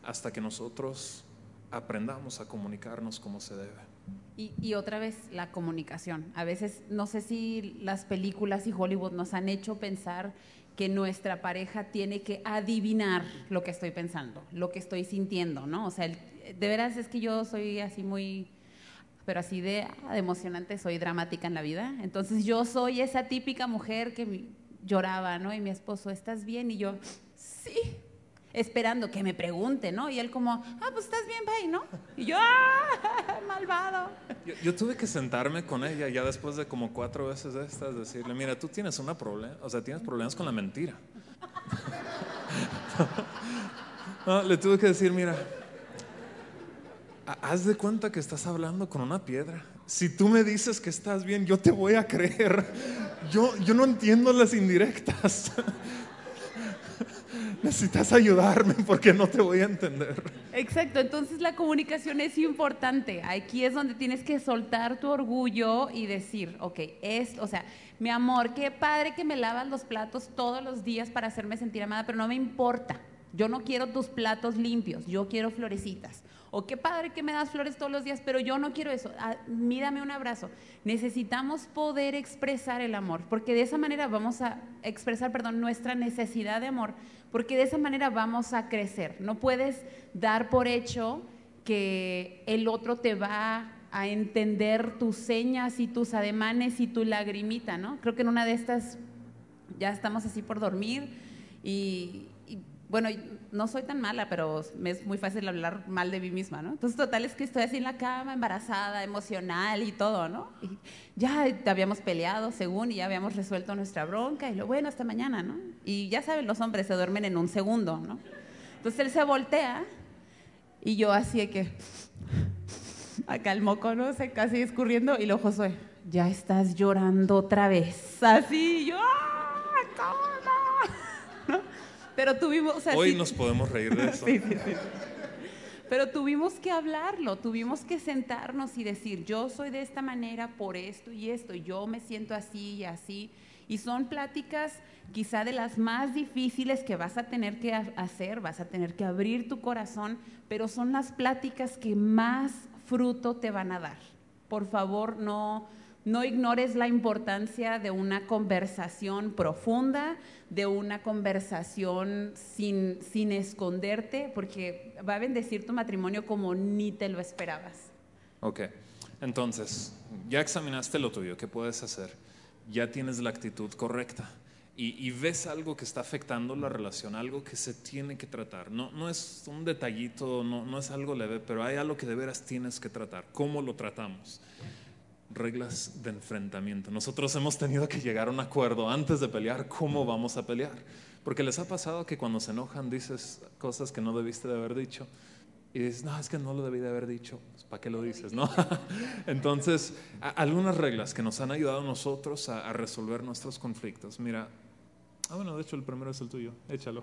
hasta que nosotros aprendamos a comunicarnos como se debe. Y, otra vez la comunicación. A veces no sé si las películas y Hollywood nos han hecho pensar que nuestra pareja tiene que adivinar lo que estoy pensando, lo que estoy sintiendo, ¿no? O sea, de veras es que yo soy así muy, pero así de, emocionante, soy dramática en la vida. Entonces yo soy esa típica mujer que lloraba, ¿no? Y mi esposo, ¿estás bien? Y yo, sí, esperando que me pregunte, ¿no? Y él como, ah, pues estás bien, bye, ¿no? Y yo, ah, malvado. Yo, tuve que sentarme con ella ya después de como cuatro veces de estas, decirle, mira, tú tienes una problema, o sea, tienes problemas con la mentira. no, le tuve que decir, mira, haz de cuenta que estás hablando con una piedra. Si tú me dices que estás bien, yo te voy a creer. Yo, yo no entiendo las indirectas necesitas ayudarme porque no te voy a entender. Exacto, entonces la comunicación es importante. Aquí es donde tienes que soltar tu orgullo y decir, ok, es, o sea, mi amor, qué padre que me lavas los platos todos los días para hacerme sentir amada, pero no me importa. Yo no quiero tus platos limpios, yo quiero florecitas. O qué padre que me das flores todos los días, pero yo no quiero eso. Ah, mírame un abrazo. Necesitamos poder expresar el amor, porque de esa manera vamos a expresar, perdón, nuestra necesidad de amor, porque de esa manera vamos a crecer. No puedes dar por hecho que el otro te va a entender tus señas y tus ademanes y tu lagrimita, ¿no? Creo que en una de estas ya estamos así por dormir y, bueno, no soy tan mala, pero me es muy fácil hablar mal de mí misma, ¿no? Entonces, total es que estoy así en la cama, embarazada, emocional y todo, ¿no? Y ya habíamos peleado, según, y ya habíamos resuelto nuestra bronca, y lo bueno, hasta mañana, ¿no? Y ya saben, los hombres se duermen en un segundo, ¿no? Entonces él se voltea y yo así de que acá el ¿no? Se casi escurriendo y lo Josué, ya estás llorando otra vez. Así, yo, ¡ah. Pero tuvimos... Hoy nos podemos reír de eso. sí, sí, sí. Pero tuvimos que hablarlo, tuvimos que sentarnos y decir, yo soy de esta manera por esto y esto, yo me siento así y así. Y son pláticas quizá de las más difíciles que vas a tener que hacer, vas a tener que abrir tu corazón, pero son las pláticas que más fruto te van a dar. Por favor, no, no ignores la importancia de una conversación profunda, de una conversación sin, sin esconderte, porque va a bendecir tu matrimonio como ni te lo esperabas. Ok, entonces, ya examinaste lo tuyo, ¿qué puedes hacer? Ya tienes la actitud correcta. Y, ves algo que está afectando la relación, algo que se tiene que tratar. No, no es un detallito, no, no es algo leve, pero hay algo que de veras tienes que tratar. ¿Cómo lo tratamos? Reglas de enfrentamiento. Nosotros hemos tenido que llegar a un acuerdo antes de pelear cómo vamos a pelear. Porque les ha pasado que cuando se enojan dices cosas que no debiste de haber dicho. Y dices, no, es que no lo debí de haber dicho. Pues, ¿Para qué lo dices? ¿no? Entonces, algunas reglas que nos han ayudado a nosotros a, a resolver nuestros conflictos. Mira, ah, bueno, de hecho el primero es el tuyo. Échalo.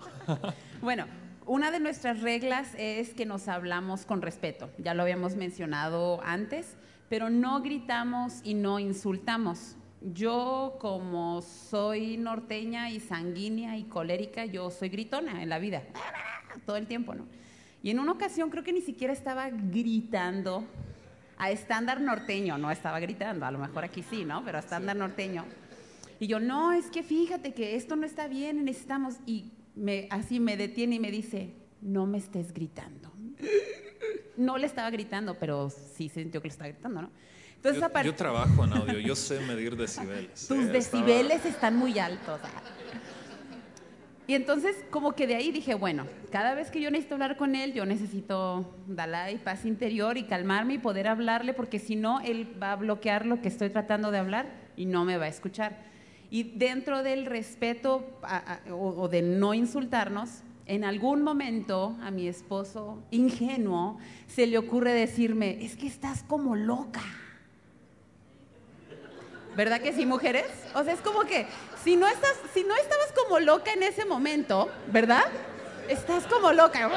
bueno, una de nuestras reglas es que nos hablamos con respeto. Ya lo habíamos mencionado antes pero no gritamos y no insultamos. Yo como soy norteña y sanguínea y colérica, yo soy gritona en la vida, todo el tiempo, ¿no? Y en una ocasión creo que ni siquiera estaba gritando a estándar norteño, no estaba gritando, a lo mejor aquí sí, ¿no? Pero a estándar norteño. Y yo, no, es que fíjate que esto no está bien, necesitamos, y me, así me detiene y me dice, no me estés gritando no le estaba gritando, pero sí sintió que le estaba gritando, ¿no? Entonces, yo, yo trabajo en audio, yo sé medir decibeles. Tus ¿eh? decibeles están muy altos. Ah. Y entonces, como que de ahí dije, bueno, cada vez que yo necesito hablar con él, yo necesito darle paz interior y calmarme y poder hablarle, porque si no, él va a bloquear lo que estoy tratando de hablar y no me va a escuchar. Y dentro del respeto o de no insultarnos, en algún momento a mi esposo ingenuo se le ocurre decirme, es que estás como loca. ¿Verdad que sí, mujeres? O sea, es como que si no, estás, si no estabas como loca en ese momento, ¿verdad? Estás como loca.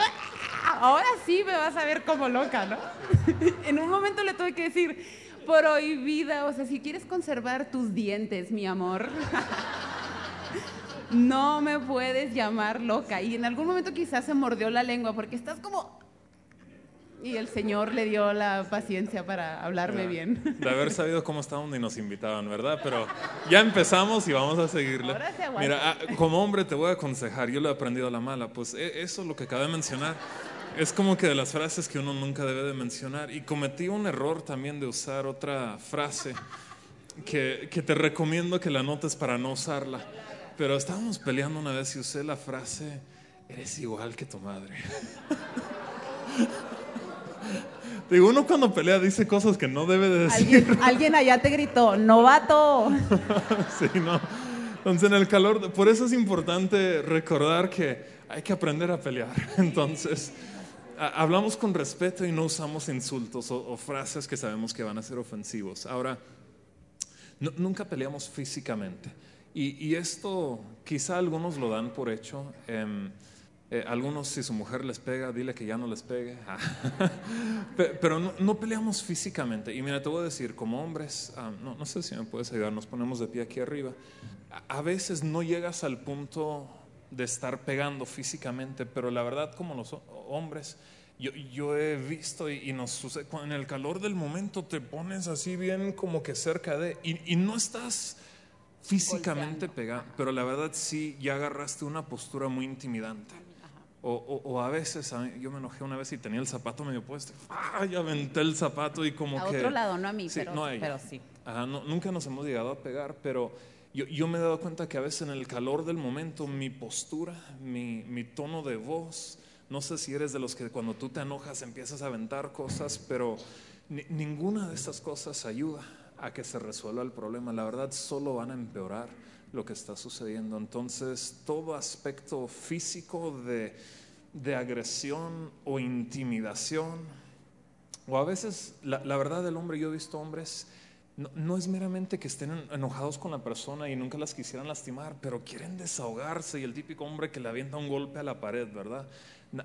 Ahora sí me vas a ver como loca, ¿no? en un momento le tuve que decir, prohibida, o sea, si quieres conservar tus dientes, mi amor no me puedes llamar loca. Y en algún momento quizás se mordió la lengua porque estás como... Y el Señor le dio la paciencia para hablarme bien. De haber sabido cómo estaban y nos invitaban, ¿verdad? Pero ya empezamos y vamos a seguirle. Mira, ah, como hombre te voy a aconsejar, yo lo he aprendido a la mala, pues e, eso es lo que acabé de mencionar. Es como que de las frases que uno nunca debe de mencionar. Y cometí un error también de usar otra frase que, que te recomiendo que la anotes para no usarla. Pero estábamos peleando una vez y usé la frase, eres igual que tu madre. Digo, uno cuando pelea dice cosas que no debe de decir. Alguien, allá te gritó, novato. sí, no. Entonces, en el calor, por eso es importante recordar que hay que aprender a pelear. Entonces, hablamos con respeto y no usamos insultos o, frases que sabemos que van a ser ofensivos. Ahora, nunca peleamos físicamente. Y, esto quizá algunos lo dan por hecho. Em, eh, algunos si su mujer les pega, dile que ya no les pegue. Pero no, peleamos físicamente. Y mira, te voy a decir, como hombres, ah, no, no, sé si me puedes ayudar, nos ponemos de pie aquí arriba. A, veces no llegas al punto de estar pegando físicamente, pero la verdad como los hombres, yo, yo he visto y, nos sucede, en el calor del momento te pones así bien como que cerca de, y, y no estás físicamente pega, pero la verdad sí, ya agarraste una postura muy intimidante. O, a veces, yo me enojé una vez y tenía el zapato medio puesto, ¡ay! aventé el zapato y como que... A otro lado, no a mí, pero, pero, sí. nunca nos hemos llegado a pegar, pero yo, yo, me he dado cuenta que a veces en el calor del momento, mi postura, mi, mi tono de voz, no sé si eres de los que cuando tú te enojas empiezas a aventar cosas, pero ninguna de estas cosas ayuda a que se resuelva el problema. La verdad, solo van a empeorar lo que está sucediendo. Entonces, todo aspecto físico de, de agresión o intimidación, o a veces, la, verdad del hombre, yo he visto hombres no, es meramente que estén enojados con la persona y nunca las quisieran lastimar, pero quieren desahogarse y el típico hombre que le avienta un golpe a la pared, ¿verdad?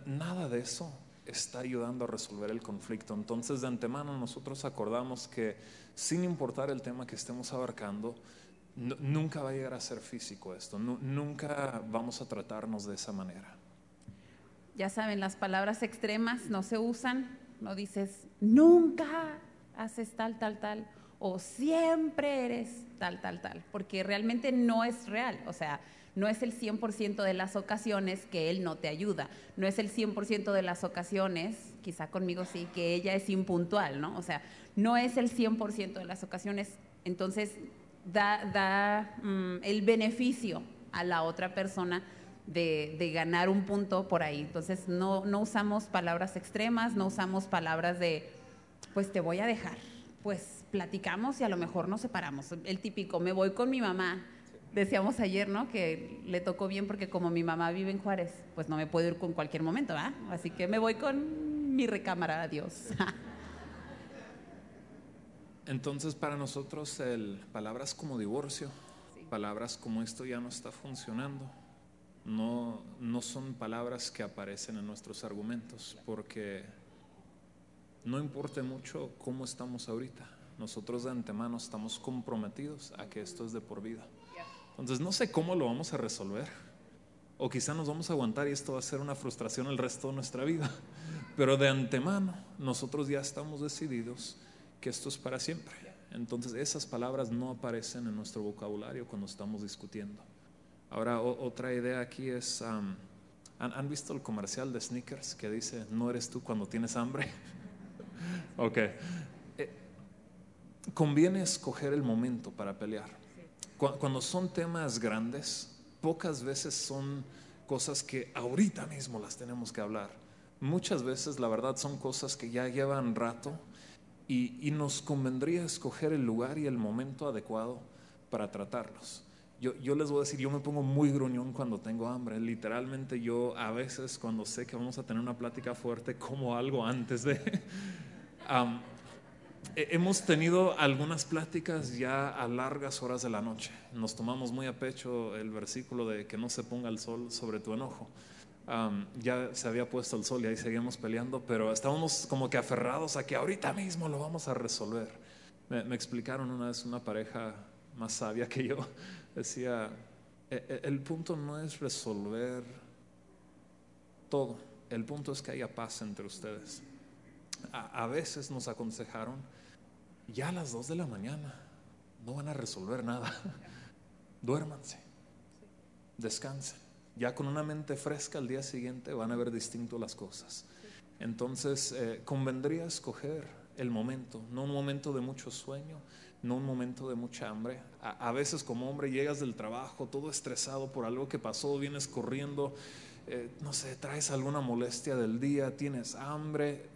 Nada de eso está ayudando a resolver el conflicto. Entonces, de antemano nosotros acordamos que sin importar el tema que estemos abarcando, nunca va a llegar a ser físico esto, nunca vamos a tratarnos de esa manera. Ya saben, las palabras extremas no se usan, no dices nunca haces tal, tal, tal, o siempre eres tal, tal, tal, porque realmente no es real, o sea, no es el 100% de las ocasiones que él no te ayuda, no es el 100% de las ocasiones, quizá conmigo sí, que ella es impuntual, ¿no? O sea, no es el 100% de las ocasiones, entonces da, mm, el beneficio a la otra persona de, ganar un punto por ahí. Entonces no, no usamos palabras extremas, no usamos palabras de, pues te voy a dejar, pues platicamos y a lo mejor nos separamos. El típico, me voy con mi mamá. Decíamos ayer, ¿no? Que le tocó bien porque como mi mamá vive en Juárez, pues no me puedo ir con cualquier momento, ¿ah? Así que me voy con mi recámara, adiós. Entonces para nosotros el, palabras como divorcio, palabras como esto ya no está funcionando, no, no son palabras que aparecen en nuestros argumentos, porque no importa mucho cómo estamos ahorita, nosotros de antemano estamos comprometidos a que esto es de por vida. Entonces no sé cómo lo vamos a resolver, o quizá nos vamos a aguantar y esto va a ser una frustración el resto de nuestra vida, pero de antemano nosotros ya estamos decididos que esto es para siempre. Entonces esas palabras no aparecen en nuestro vocabulario cuando estamos discutiendo. Ahora otra idea aquí es, ¿han, visto el comercial de Snickers que dice, no eres tú cuando tienes hambre? ok. Eh, conviene escoger el momento para pelear. Cuando son temas grandes, pocas veces son cosas que ahorita mismo las tenemos que hablar. Muchas veces, la verdad, son cosas que ya llevan rato y, nos convendría escoger el lugar y el momento adecuado para tratarlos. Yo, yo, les voy a decir, yo me pongo muy gruñón cuando tengo hambre. Literalmente yo a veces cuando sé que vamos a tener una plática fuerte como algo antes de... hemos tenido algunas pláticas ya a largas horas de la noche. Nos tomamos muy a pecho el versículo de que no se ponga el sol sobre tu enojo ya se había puesto el sol y ahí seguíamos peleando, pero estábamos como que aferrados a que ahorita mismo lo vamos a resolver. Me, explicaron una vez una pareja más sabia que yo, decía, e, e, el punto no es resolver todo, el punto es que haya paz entre ustedes. A, veces nos aconsejaron, ya a las dos de la mañana no van a resolver nada, duérmanse, descansen ya con una mente fresca al día siguiente van a ver distinto las cosas. Entonces, eh, convendría escoger el momento, no un momento de mucho sueño, no un momento de mucha hambre. A, veces como hombre llegas del trabajo todo estresado por algo que pasó, vienes corriendo, eh, no sé, traes alguna molestia del día, tienes hambre.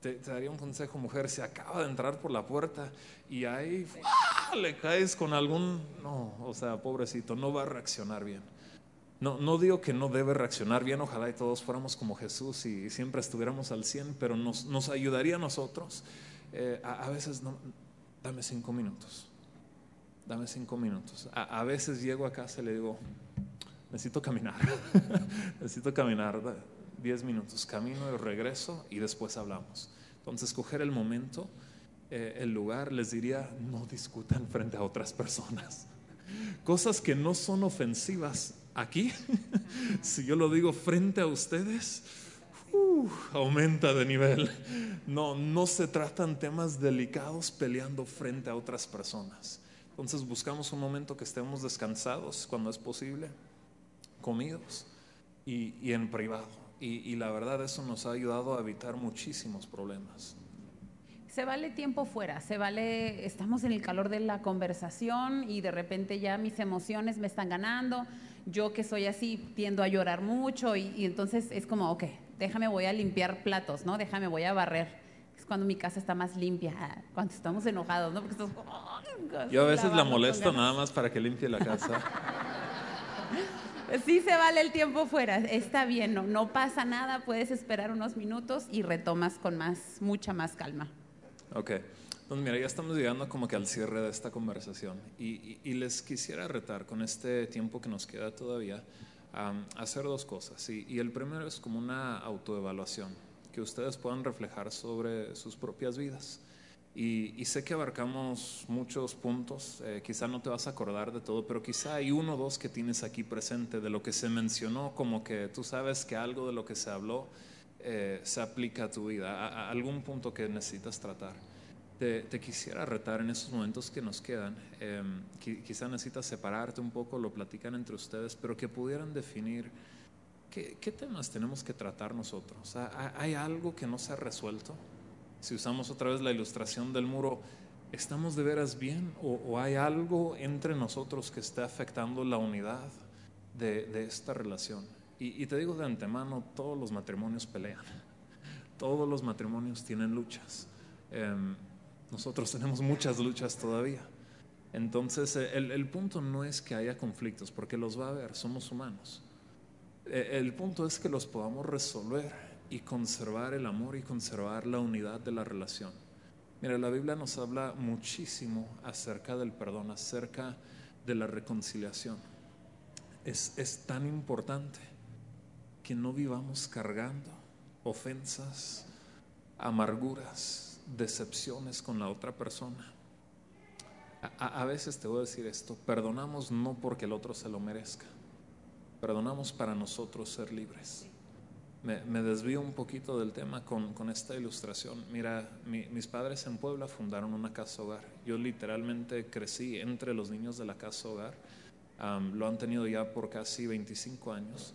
Te, daría un consejo, mujer, se acaba de entrar por la puerta y ahí le caes con algún, no, o sea, pobrecito, no va a reaccionar bien. No, no digo que no debe reaccionar bien, ojalá y todos fuéramos como Jesús y siempre estuviéramos al 100, pero nos, nos ayudaría a nosotros. Eh, a, veces, no, dame cinco minutos, dame cinco minutos. A, veces llego a casa y le digo, necesito caminar, necesito caminar diez minutos, camino y regreso y después hablamos. Entonces, coger el momento, eh, el lugar, les diría, no discutan frente a otras personas. Cosas que no son ofensivas aquí, si yo lo digo frente a ustedes, aumenta de nivel. No, no se tratan temas delicados peleando frente a otras personas. Entonces buscamos un momento que estemos descansados cuando es posible, comidos y, en privado. Y la verdad eso nos ha ayudado a evitar muchísimos problemas se vale tiempo fuera, se vale, estamos en el calor de la conversación y de repente ya mis emociones me están ganando, yo que soy así tiendo a llorar mucho y, entonces es como, ok, déjame voy a limpiar platos, ¿no? Déjame voy a barrer. Es cuando mi casa está más limpia, ah, cuando estamos enojados, ¿no? Porque estás, yo a veces la molesto nada más para que limpie la casa. Sí se vale el tiempo fuera, está bien, no, no pasa nada, puedes esperar unos minutos y retomas con más, mucha más calma. Ok. Entonces, mira, ya estamos llegando como que al cierre de esta conversación y, les quisiera retar con este tiempo que nos queda todavía a hacer dos cosas. Y, y el primero es como una autoevaluación, que ustedes puedan reflejar sobre sus propias vidas. Y, sé que abarcamos muchos puntos, eh, quizá no te vas a acordar de todo, pero quizá hay uno o dos que tienes aquí presente de lo que se mencionó, como que tú sabes que algo de lo que se habló eh, se aplica a tu vida, a, algún punto que necesitas tratar. Te, quisiera retar en esos momentos que nos quedan, em, quizá necesitas separarte un poco, lo platican entre ustedes, pero que pudieran definir qué, qué temas tenemos que tratar nosotros. ¿Hay algo que no se ha resuelto? Si usamos otra vez la ilustración del muro, ¿estamos de veras bien o, hay algo entre nosotros que esté afectando la unidad de, esta relación? Y, te digo de antemano, todos los matrimonios pelean, todos los matrimonios tienen luchas. Em, nosotros tenemos muchas luchas todavía. Entonces, eh, el, punto no es que haya conflictos, porque los va a haber, somos humanos. Eh, el punto es que los podamos resolver y conservar el amor y conservar la unidad de la relación. Mira, la Biblia nos habla muchísimo acerca del perdón, acerca de la reconciliación. Es, es tan importante que no vivamos cargando ofensas, amarguras, decepciones con la otra persona. A, a, veces te voy a decir esto, perdonamos no porque el otro se lo merezca, perdonamos para nosotros ser libres me, desvío un poquito del tema con, esta ilustración. Mira, mis padres en Puebla fundaron una casa hogar. Yo literalmente crecí entre los niños de la casa hogar. lo han tenido ya por casi 25 años.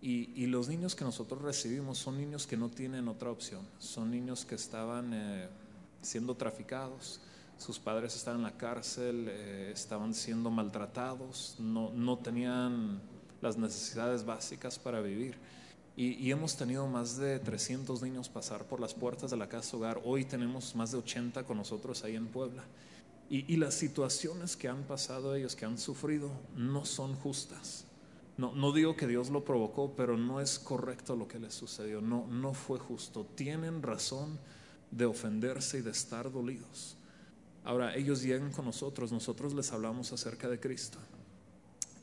Y, los niños que nosotros recibimos son niños que no tienen otra opción. Son niños que estaban eh, siendo traficados. Sus padres estaban en la cárcel, eh, estaban siendo maltratados, no, no tenían las necesidades básicas para vivir. Y, hemos tenido más de 300 niños pasar por las puertas de la casa hogar. Hoy tenemos más de 80 con nosotros ahí en Puebla. Y, las situaciones que han pasado ellos, que han sufrido, no son justas. No, no digo que Dios lo provocó, pero no es correcto lo que les sucedió. No, no fue justo. Tienen razón de ofenderse y de estar dolidos. Ahora, ellos llegan con nosotros, nosotros les hablamos acerca de Cristo.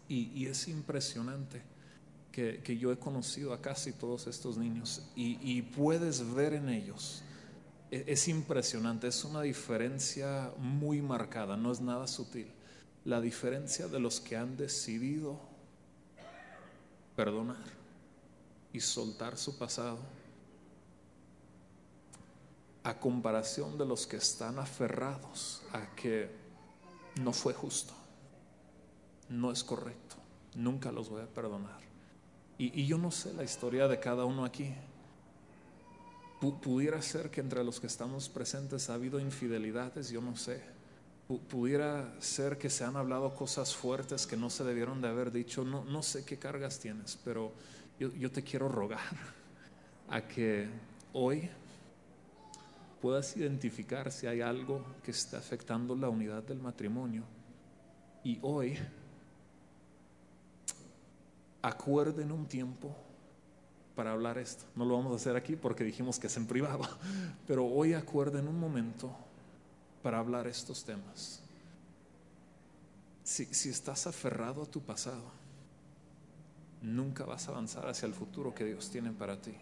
Y, y es impresionante que, yo he conocido a casi todos estos niños y, puedes ver en ellos. E, es, impresionante, es una diferencia muy marcada, no es nada sutil. La diferencia de los que han decidido perdonar y soltar su pasado a comparación de los que están aferrados a que no fue justo, no es correcto, nunca los voy a perdonar. Y, yo no sé la historia de cada uno aquí. pudiera ser que entre los que estamos presentes ha habido infidelidades, yo no sé. pudiera ser que se han hablado cosas fuertes que no se debieron de haber dicho. No, no sé qué cargas tienes, pero yo, yo te quiero rogar a que hoy puedas identificar si hay algo que está afectando la unidad del matrimonio. Y hoy acuerden un tiempo para hablar esto. No lo vamos a hacer aquí porque dijimos que es en privado, pero hoy acuerden un momento para hablar estos temas. Si, si estás aferrado a tu pasado, nunca vas a avanzar hacia el futuro que Dios tiene para ti.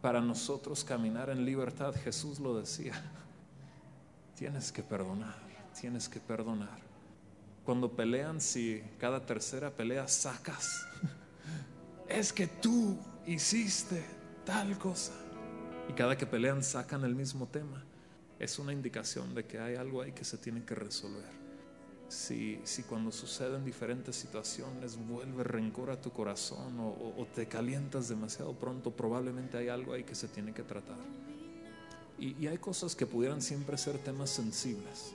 Para nosotros caminar en libertad, Jesús lo decía, tienes que perdonar, tienes que perdonar. Cuando pelean, si cada tercera pelea sacas, es que tú hiciste tal cosa. Y cada que pelean sacan el mismo tema. Es una indicación de que hay algo ahí que se tiene que resolver. Si, si cuando suceden diferentes situaciones vuelve rencor a tu corazón o, te calientas demasiado pronto, probablemente hay algo ahí que se tiene que tratar. Y, y hay cosas que pudieran siempre ser temas sensibles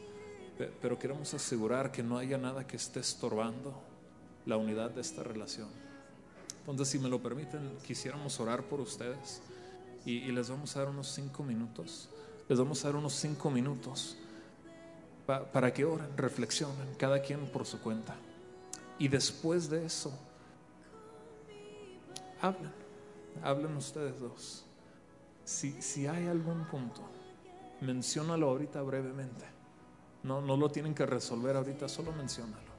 pero queremos asegurar que no haya nada que esté estorbando la unidad de esta relación. Entonces, si me lo permiten, quisiéramos orar por ustedes y, les vamos a dar unos cinco minutos. Les vamos a dar unos cinco minutos para que oren, reflexionen, cada quien por su cuenta. Y después de eso, hablen, hablen ustedes dos. Si, si hay algún punto menciónalo ahorita brevemente. No, no lo tienen que resolver ahorita, solo menciónalo.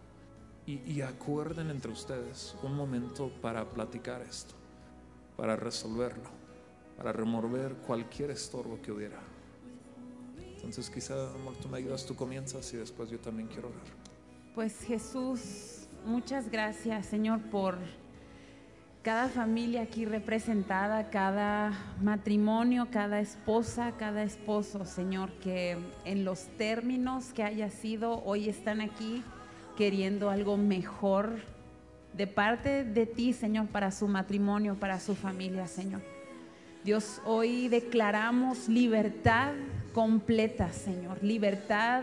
Y, y acuerden entre ustedes un momento para platicar esto, para resolverlo, para remover cualquier estorbo que hubiera. Entonces quizá, amor, tú me ayudas, tú comienzas y después yo también quiero orar. Pues Jesús, muchas gracias, Señor, por cada familia aquí representada, cada matrimonio, cada esposa, cada esposo, Señor, que en los términos que haya sido, hoy están aquí queriendo algo mejor de parte de ti, Señor, para su matrimonio, para su familia, Señor. Dios, hoy declaramos libertad completa, Señor, libertad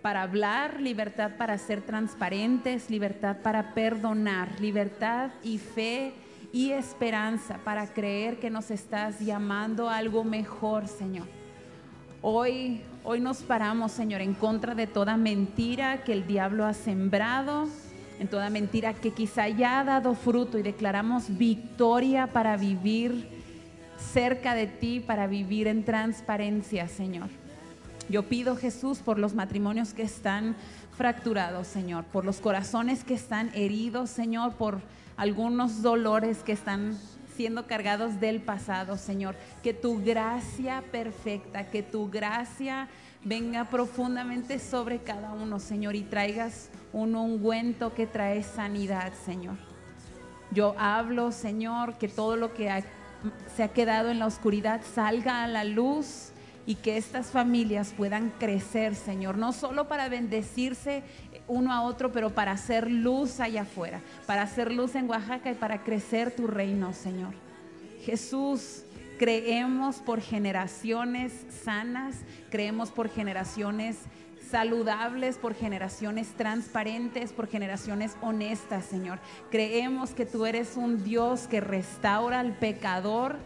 para hablar, libertad para ser transparentes, libertad para perdonar, libertad y fe y esperanza para creer que nos estás llamando a algo mejor, Señor. Hoy, hoy nos paramos, Señor, en contra de toda mentira que el diablo ha sembrado, en toda mentira que quizá ya ha dado fruto y declaramos victoria para vivir cerca de ti, para vivir en transparencia, Señor. Yo pido, Jesús, por los matrimonios que están fracturados, Señor, por los corazones que están heridos, Señor, por algunos dolores que están siendo cargados del pasado, Señor. Que tu gracia perfecta, que tu gracia venga profundamente sobre cada uno, Señor, y traigas un ungüento que trae sanidad, Señor. Yo hablo, Señor, que todo lo que se ha quedado en la oscuridad salga a la luz y que estas familias puedan crecer, Señor, no solo para bendecirse uno a otro, pero para hacer luz allá afuera, para hacer luz en Oaxaca y para crecer tu reino, Señor. Jesús, creemos por generaciones sanas, creemos por generaciones saludables, por generaciones transparentes, por generaciones honestas, Señor. Creemos que tú eres un Dios que restaura al pecador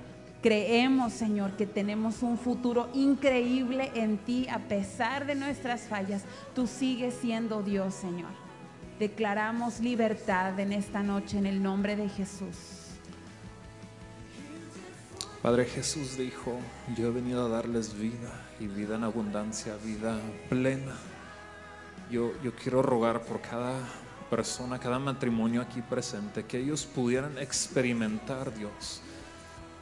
Creemos, Señor, que tenemos un futuro increíble en ti a pesar de nuestras fallas. Tú sigues siendo Dios, Señor. Declaramos libertad en esta noche en el nombre de Jesús. Padre Jesús dijo, yo he venido a darles vida y vida en abundancia, vida plena. Yo, yo quiero rogar por cada persona, cada matrimonio aquí presente, que ellos pudieran experimentar, Dios,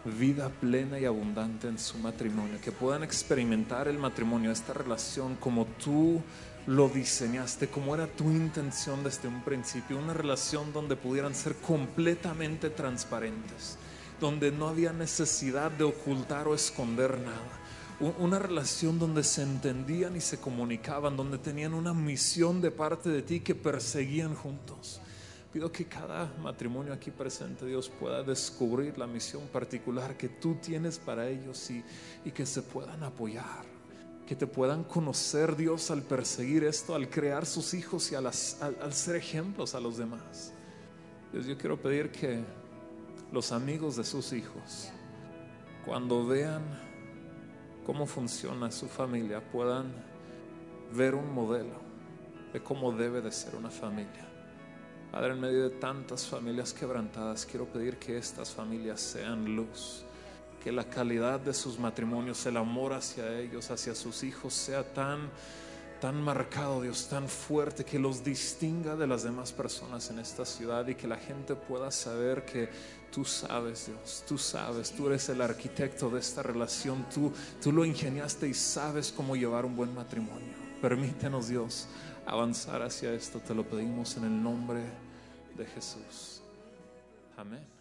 vida plena y abundante en su matrimonio, que puedan experimentar el matrimonio, esta relación como tú lo diseñaste, como era tu intención desde un principio, una relación donde pudieran ser completamente transparentes, donde no había necesidad de ocultar o esconder nada. Una relación donde se entendían y se comunicaban, donde tenían una misión de parte de ti que perseguían juntos. Pido que cada matrimonio aquí presente, Dios, pueda descubrir la misión particular que tú tienes para ellos y, que se puedan apoyar, que te puedan conocer, Dios, al perseguir esto, al crear sus hijos y al, al ser ejemplos a los demás. Dios, yo quiero pedir que los amigos de sus hijos, cuando vean cómo funciona su familia, puedan ver un modelo de cómo debe de ser una familia Padre, en medio de tantas familias quebrantadas, quiero pedir que estas familias sean luz, que la calidad de sus matrimonios, el amor hacia ellos, hacia sus hijos, sea tan, tan marcado, Dios, tan fuerte, que los distinga de las demás personas en esta ciudad y que la gente pueda saber que tú sabes, Dios, tú sabes, tú eres el arquitecto de esta relación, tú, tú lo ingeniaste y sabes cómo llevar un buen matrimonio. Permítenos, Dios avanzar hacia esto, te lo pedimos en el nombre de Jesús. Amén.